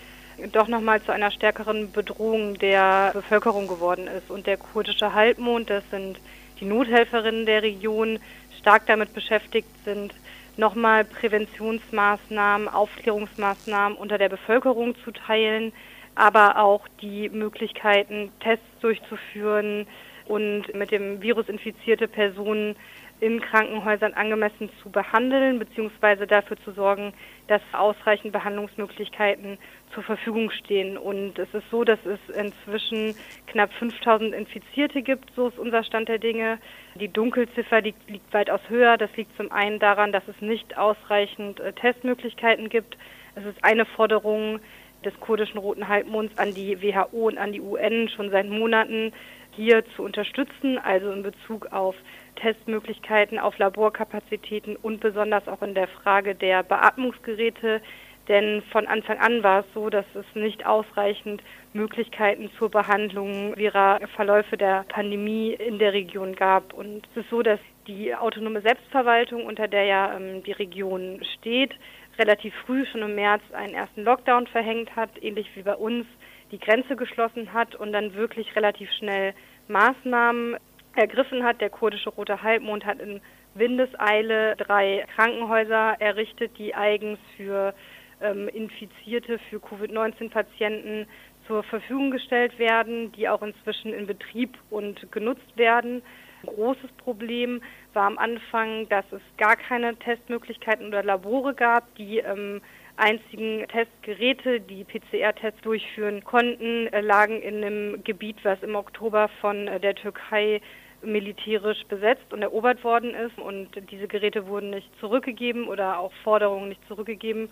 doch nochmal zu einer stärkeren Bedrohung der Bevölkerung geworden ist. Und der kurdische Halbmond, das sind die Nothelferinnen der Region, stark damit beschäftigt sind, nochmal Präventionsmaßnahmen, Aufklärungsmaßnahmen unter der Bevölkerung zu teilen, aber auch die Möglichkeiten, Tests durchzuführen und mit dem Virus infizierte Personen in Krankenhäusern angemessen zu behandeln, beziehungsweise dafür zu sorgen, dass ausreichend Behandlungsmöglichkeiten zur Verfügung stehen. Und es ist so, dass es inzwischen knapp 5000 Infizierte gibt, so ist unser Stand der Dinge. Die Dunkelziffer liegt, liegt weitaus höher. Das liegt zum einen daran, dass es nicht ausreichend äh, Testmöglichkeiten gibt. Es ist eine Forderung des kurdischen Roten Halbmonds an die WHO und an die UN schon seit Monaten, hier zu unterstützen, also in Bezug auf Testmöglichkeiten, auf Laborkapazitäten und besonders auch in der Frage der Beatmungsgeräte. Denn von Anfang an war es so, dass es nicht ausreichend Möglichkeiten zur Behandlung ihrer Verläufe der Pandemie in der Region gab. Und es ist so, dass die autonome Selbstverwaltung, unter der ja ähm, die Region steht, relativ früh schon im März einen ersten Lockdown verhängt hat, ähnlich wie bei uns die Grenze geschlossen hat und dann wirklich relativ schnell Maßnahmen ergriffen hat. Der kurdische Rote Halbmond hat in Windeseile drei Krankenhäuser errichtet, die eigens für ähm, Infizierte, für Covid-19-Patienten zur Verfügung gestellt werden, die auch inzwischen in Betrieb und genutzt werden. Ein großes Problem war am Anfang, dass es gar keine Testmöglichkeiten oder Labore gab, die ähm, einzigen Testgeräte, die PCR-Tests durchführen konnten, äh, lagen in einem Gebiet, was im Oktober von äh, der Türkei militärisch besetzt und erobert worden ist. Und diese Geräte wurden nicht zurückgegeben oder auch Forderungen nicht zurückgegeben.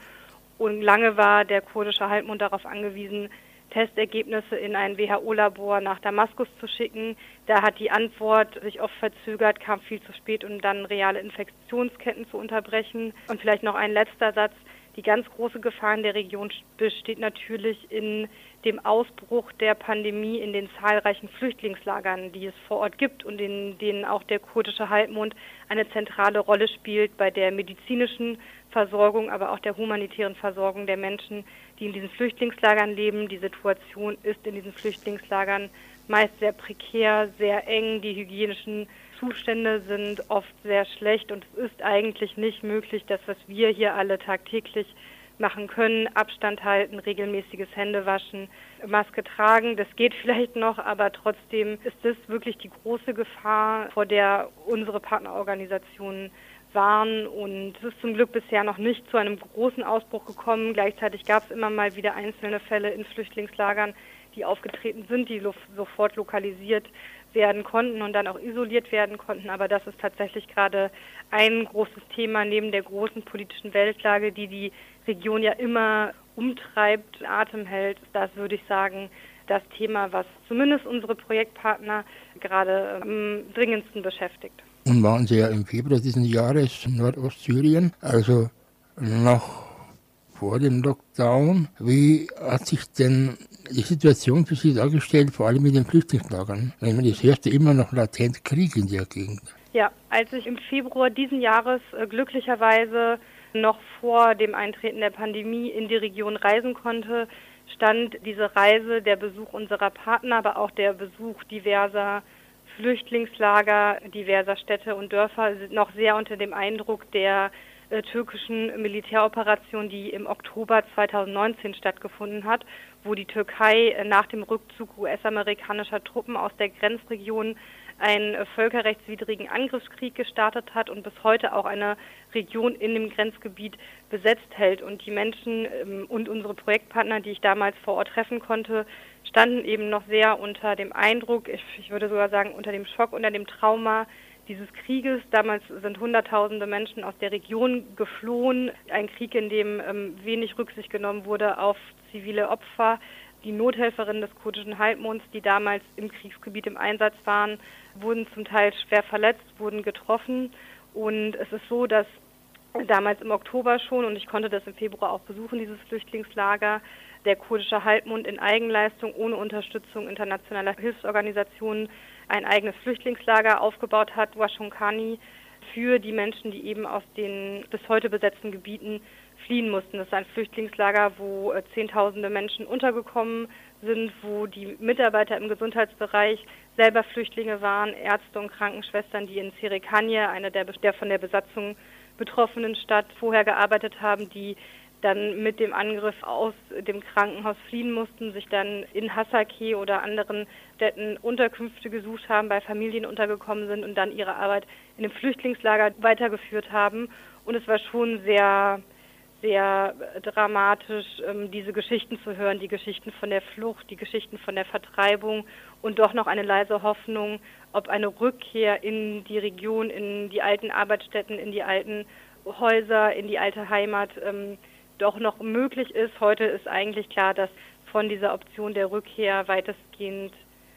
Und lange war der kurdische Halbmond darauf angewiesen, Testergebnisse in ein WHO-Labor nach Damaskus zu schicken. Da hat die Antwort sich oft verzögert, kam viel zu spät, um dann reale Infektionsketten zu unterbrechen. Und vielleicht noch ein letzter Satz. Die ganz große Gefahr in der Region besteht natürlich in dem Ausbruch der Pandemie in den zahlreichen Flüchtlingslagern, die es vor Ort gibt und in denen auch der kurdische Halbmond eine zentrale Rolle spielt bei der medizinischen Versorgung, aber auch der humanitären Versorgung der Menschen, die in diesen Flüchtlingslagern leben. Die Situation ist in diesen Flüchtlingslagern meist sehr prekär, sehr eng. Die hygienischen Zustände sind oft sehr schlecht und es ist eigentlich nicht möglich, das, was wir hier alle tagtäglich machen können, Abstand halten, regelmäßiges Händewaschen, Maske tragen. Das geht <laughs> vielleicht noch, aber trotzdem ist das wirklich die große Gefahr, vor der unsere Partnerorganisationen waren und es ist zum Glück bisher noch nicht zu einem großen Ausbruch gekommen. Gleichzeitig gab es immer mal wieder einzelne Fälle in Flüchtlingslagern, die aufgetreten sind, die sofort lokalisiert werden konnten und dann auch isoliert werden konnten. Aber das ist tatsächlich gerade ein großes Thema neben der großen politischen Weltlage, die die Region ja immer umtreibt, Atem hält. Das würde ich sagen, das Thema, was zumindest unsere Projektpartner gerade am dringendsten beschäftigt. Und waren Sie ja im Februar diesen Jahres in Nordostsyrien, also noch vor dem Lockdown. Wie hat sich denn die Situation für Sie dargestellt, vor allem mit den Flüchtlingslagern? Wenn man das hört, immer noch latent Krieg in der Gegend. Ja, als ich im Februar diesen Jahres äh, glücklicherweise noch vor dem Eintreten der Pandemie in die Region reisen konnte, stand diese Reise, der Besuch unserer Partner, aber auch der Besuch diverser Flüchtlingslager, diverser Städte und Dörfer noch sehr unter dem Eindruck der äh, türkischen Militäroperation, die im Oktober 2019 stattgefunden hat, wo die Türkei äh, nach dem Rückzug US-amerikanischer Truppen aus der Grenzregion einen äh, völkerrechtswidrigen Angriffskrieg gestartet hat und bis heute auch eine Region in dem Grenzgebiet besetzt hält. Und die Menschen ähm, und unsere Projektpartner, die ich damals vor Ort treffen konnte, standen eben noch sehr unter dem Eindruck, ich, ich würde sogar sagen unter dem Schock, unter dem Trauma dieses Krieges. Damals sind Hunderttausende Menschen aus der Region geflohen. Ein Krieg, in dem ähm, wenig Rücksicht genommen wurde auf zivile Opfer die Nothelferinnen des kurdischen Halbmonds, die damals im Kriegsgebiet im Einsatz waren, wurden zum Teil schwer verletzt, wurden getroffen. Und es ist so, dass damals im Oktober schon, und ich konnte das im Februar auch besuchen, dieses Flüchtlingslager, der kurdische Halbmond in Eigenleistung ohne Unterstützung internationaler Hilfsorganisationen ein eigenes Flüchtlingslager aufgebaut hat, Washunkani, für die Menschen, die eben aus den bis heute besetzten Gebieten fliehen mussten. Das ist ein Flüchtlingslager, wo äh, Zehntausende Menschen untergekommen sind, wo die Mitarbeiter im Gesundheitsbereich selber Flüchtlinge waren, Ärzte und Krankenschwestern, die in Serikanye, einer der, der von der Besatzung betroffenen Stadt, vorher gearbeitet haben, die dann mit dem Angriff aus dem Krankenhaus fliehen mussten, sich dann in Hasake oder anderen Städten Unterkünfte gesucht haben, bei Familien untergekommen sind und dann ihre Arbeit in dem Flüchtlingslager weitergeführt haben. Und es war schon sehr sehr dramatisch, ähm, diese Geschichten zu hören, die Geschichten von der Flucht, die Geschichten von der Vertreibung und doch noch eine leise Hoffnung, ob eine Rückkehr in die Region, in die alten Arbeitsstätten, in die alten Häuser, in die alte Heimat ähm, doch noch möglich ist. Heute ist eigentlich klar, dass von dieser Option der Rückkehr weitestgehend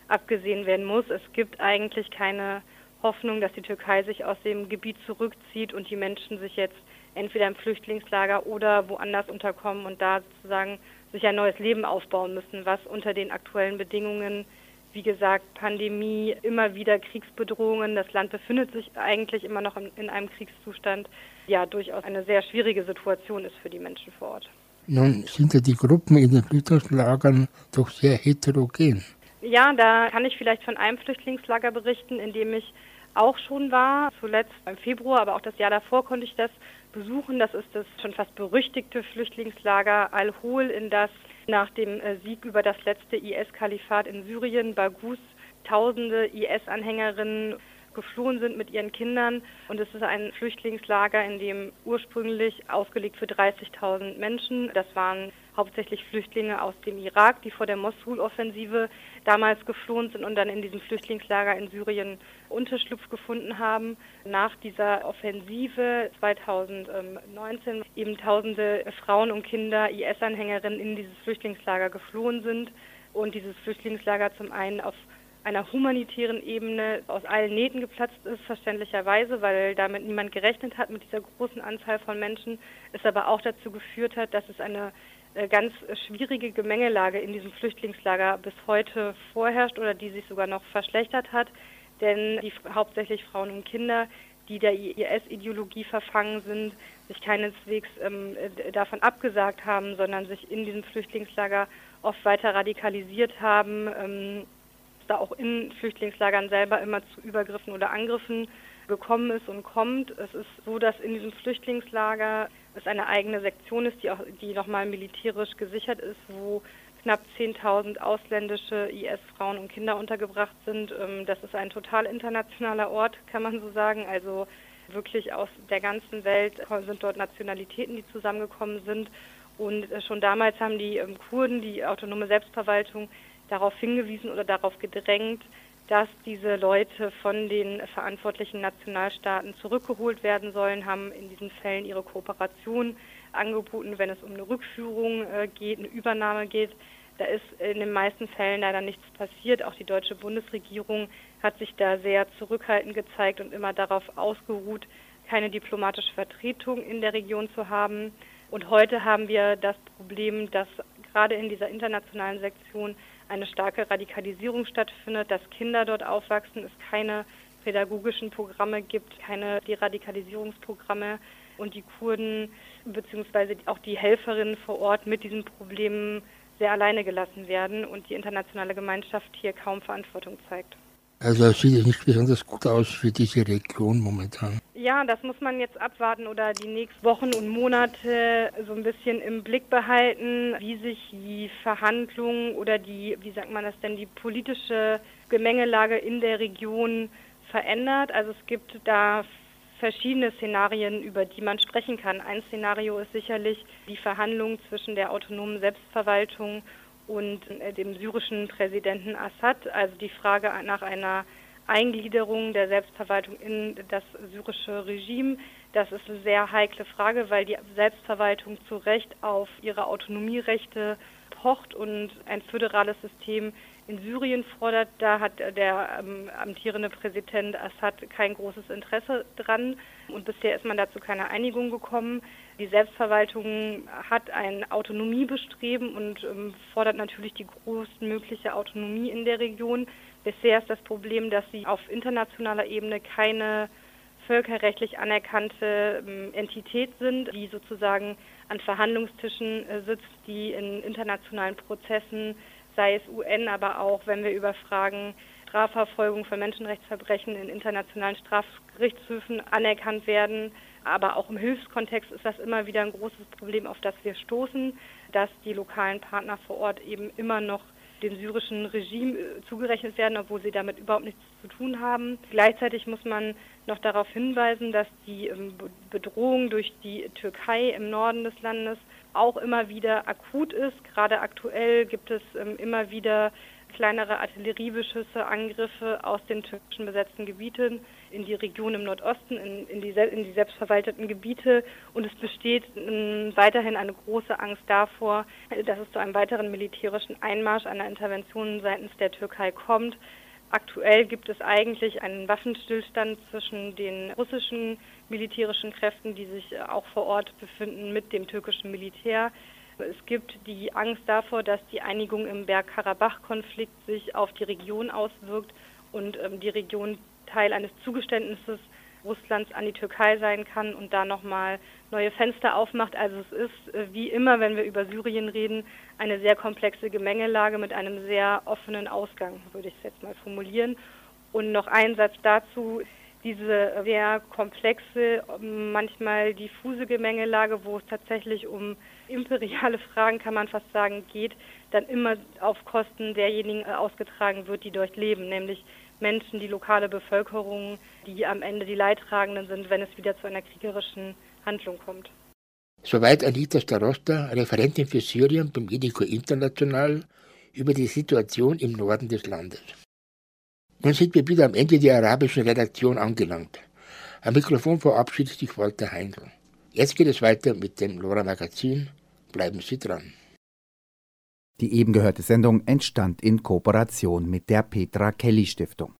abgesehen werden muss. Es gibt eigentlich keine Hoffnung, dass die Türkei sich aus dem Gebiet zurückzieht und die Menschen sich jetzt entweder im Flüchtlingslager oder woanders unterkommen und da sozusagen sich ein neues Leben aufbauen müssen, was unter den aktuellen Bedingungen, wie gesagt, Pandemie, immer wieder Kriegsbedrohungen, das Land befindet sich eigentlich immer noch in, einem Kriegszustand, ja durchaus eine sehr schwierige Situation ist für die Menschen vor Ort. Nun sind ja die Gruppen in den Flüchtlingslagern doch sehr heterogen. Ja, da kann ich vielleicht von einem Flüchtlingslager berichten, in dem ich auch schon war, zuletzt im Februar, aber auch das Jahr davor konnte ich das besuchen. Das ist das schon fast berüchtigte Flüchtlingslager Al-Hol, in das nach dem äh, Sieg über das letzte IS-Kalifat in Syrien, Baghuz, tausende IS-Anhängerinnen geflohen sind mit ihren Kindern. Und es ist ein Flüchtlingslager, in dem ursprünglich ausgelegt für 30.000 Menschen. Das waren hauptsächlich Flüchtlinge aus dem Irak, die vor der Mosul-Offensive damals geflohen sind und dann in diesem Flüchtlingslager in Syrien Unterschlupf gefunden haben. Nach dieser Offensive 2019 eben tausende Frauen und Kinder, IS-Anhängerinnen in dieses Flüchtlingslager geflohen sind und dieses Flüchtlingslager zum einen auf einer humanitären Ebene aus allen Nähten geplatzt ist, verständlicherweise, weil damit niemand gerechnet hat mit dieser großen Anzahl von Menschen, es aber auch dazu geführt hat, dass es eine äh, ganz schwierige Gemengelage in diesem Flüchtlingslager bis heute vorherrscht oder die sich sogar noch verschlechtert hat, denn die hauptsächlich Frauen und Kinder, die der IS-Ideologie verfangen sind, sich keineswegs ähm, davon abgesagt haben, sondern sich in diesem Flüchtlingslager oft weiter radikalisiert haben, ähm, da auch in Flüchtlingslagern selber immer zu Übergriffen oder Angriffen gekommen ist und kommt. Es ist so, dass in diesem Flüchtlingslager es eine eigene Sektion ist, die auch die nochmal militärisch gesichert ist, wo knapp 10.000 ausländische IS-Frauen und Kinder untergebracht sind. Ähm, das ist ein total internationaler Ort, kann man so sagen. Also wirklich aus der ganzen Welt sind dort Nationalitäten, die zusammengekommen sind. Und äh, schon damals haben die ähm, Kurden, die autonome Selbstverwaltung, darauf hingewiesen oder darauf gedrängt, dass diese Leute von den verantwortlichen Nationalstaaten zurückgeholt werden sollen, haben in diesen Fällen ihre Kooperation angeboten, wenn es um eine Rückführung äh, geht, eine Übernahme geht. Da ist in den meisten Fällen leider nichts passiert. Auch die deutsche Bundesregierung hat sich da sehr zurückhaltend gezeigt und immer darauf ausgeruht, keine diplomatische Vertretung in der Region zu haben. Und heute haben wir das Problem, dass gerade in dieser internationalen Sektion eine starke Radikalisierung stattfindet, dass Kinder dort aufwachsen, es keine pädagogischen Programme gibt, keine Deradikalisierungsprogramme und die Kurden bzw. auch die Helferinnen vor Ort mit diesen Problemen sehr alleine gelassen werden und die internationale Gemeinschaft hier kaum Verantwortung zeigt. Also sieht es nicht besonders gut aus für diese Region momentan. Ja, das muss man jetzt abwarten oder die nächsten Wochen und Monate so ein bisschen im Blick behalten, wie sich die Verhandlungen oder die, wie sagt man das denn, die politische Gemengelage in der Region verändert. Also es gibt da verschiedene Szenarien, über die man sprechen kann. Ein Szenario ist sicherlich die Verhandlungen zwischen der autonomen Selbstverwaltung und äh, dem syrischen Präsidenten Assad, also die Frage nach einer Eingliederung der Selbstverwaltung in das syrische Regime. Das ist eine sehr heikle Frage, weil die Selbstverwaltung zu Recht auf ihre Autonomierechte pocht und ein föderales System in Syrien fordert, da hat der ähm, amtierende Präsident Assad kein großes Interesse dran und bisher ist man dazu keine Einigung gekommen. Die Selbstverwaltung hat ein Autonomiebestreben und ähm, fordert natürlich die größtmögliche Autonomie in der Region. Bisher ist das Problem, dass sie auf internationaler Ebene keine völkerrechtlich anerkannte ähm, Entität sind, die sozusagen an Verhandlungstischen äh, sitzt, die in internationalen Prozessen sei es UN, aber auch wenn wir über Fragen Strafverfolgung von Menschenrechtsverbrechen in internationalen Strafgerichtshöfen anerkannt werden. Aber auch im Hilfskontext ist das immer wieder ein großes Problem, auf das wir stoßen, dass die lokalen Partner vor Ort eben immer noch dem syrischen Regime äh, zugerechnet werden, obwohl sie damit überhaupt nichts zu tun haben. Gleichzeitig muss man noch darauf hinweisen, dass die ähm, Bedrohung durch die Türkei im Norden des Landes auch immer wieder akut ist. Gerade aktuell gibt es ähm, immer wieder kleinere Artilleriebeschüsse, Angriffe aus den türkischen besetzten Gebieten in die Region im Nordosten, in, in, die, in die selbstverwalteten Gebiete. Und es besteht ähm, weiterhin eine große Angst davor, dass es zu einem weiteren militärischen Einmarsch einer Intervention seitens der Türkei kommt. Aktuell gibt es eigentlich einen Waffenstillstand zwischen den russischen militärischen Kräften, die sich auch vor Ort befinden, mit dem türkischen Militär. Es gibt die Angst davor, dass die Einigung im Bergkarabach-Konflikt sich auf die Region auswirkt und ähm, die Region Teil eines Zugeständnisses Russlands an die Türkei sein kann und da nochmal neue Fenster aufmacht. Also es ist äh, wie immer, wenn wir über Syrien reden, eine sehr komplexe Gemengelage mit einem sehr offenen Ausgang, würde ich es jetzt mal formulieren. Und noch ein Satz dazu, diese sehr komplexe, manchmal diffuse Gemengelage, wo es tatsächlich um imperiale <laughs> Fragen, kann man fast sagen, geht, dann immer auf Kosten derjenigen äh, ausgetragen wird, die dort leben, nämlich Menschen, die lokale Bevölkerung, die am Ende die Leidtragenden sind, wenn es wieder zu einer kriegerischen Handlung kommt. Soweit Anita Starosta, Referentin für Syrien beim Medico International, über die Situation im Norden des Landes. Nun sind wir wieder am Ende der arabischen Redaktion angelangt. Am Mikrofon verabschiedet sich Walter Heindl. Jetzt geht es weiter mit dem Lora Magazin. Bleiben Sie dran. Die eben gehörte Sendung entstand in Kooperation mit der Petra Kelly Stiftung.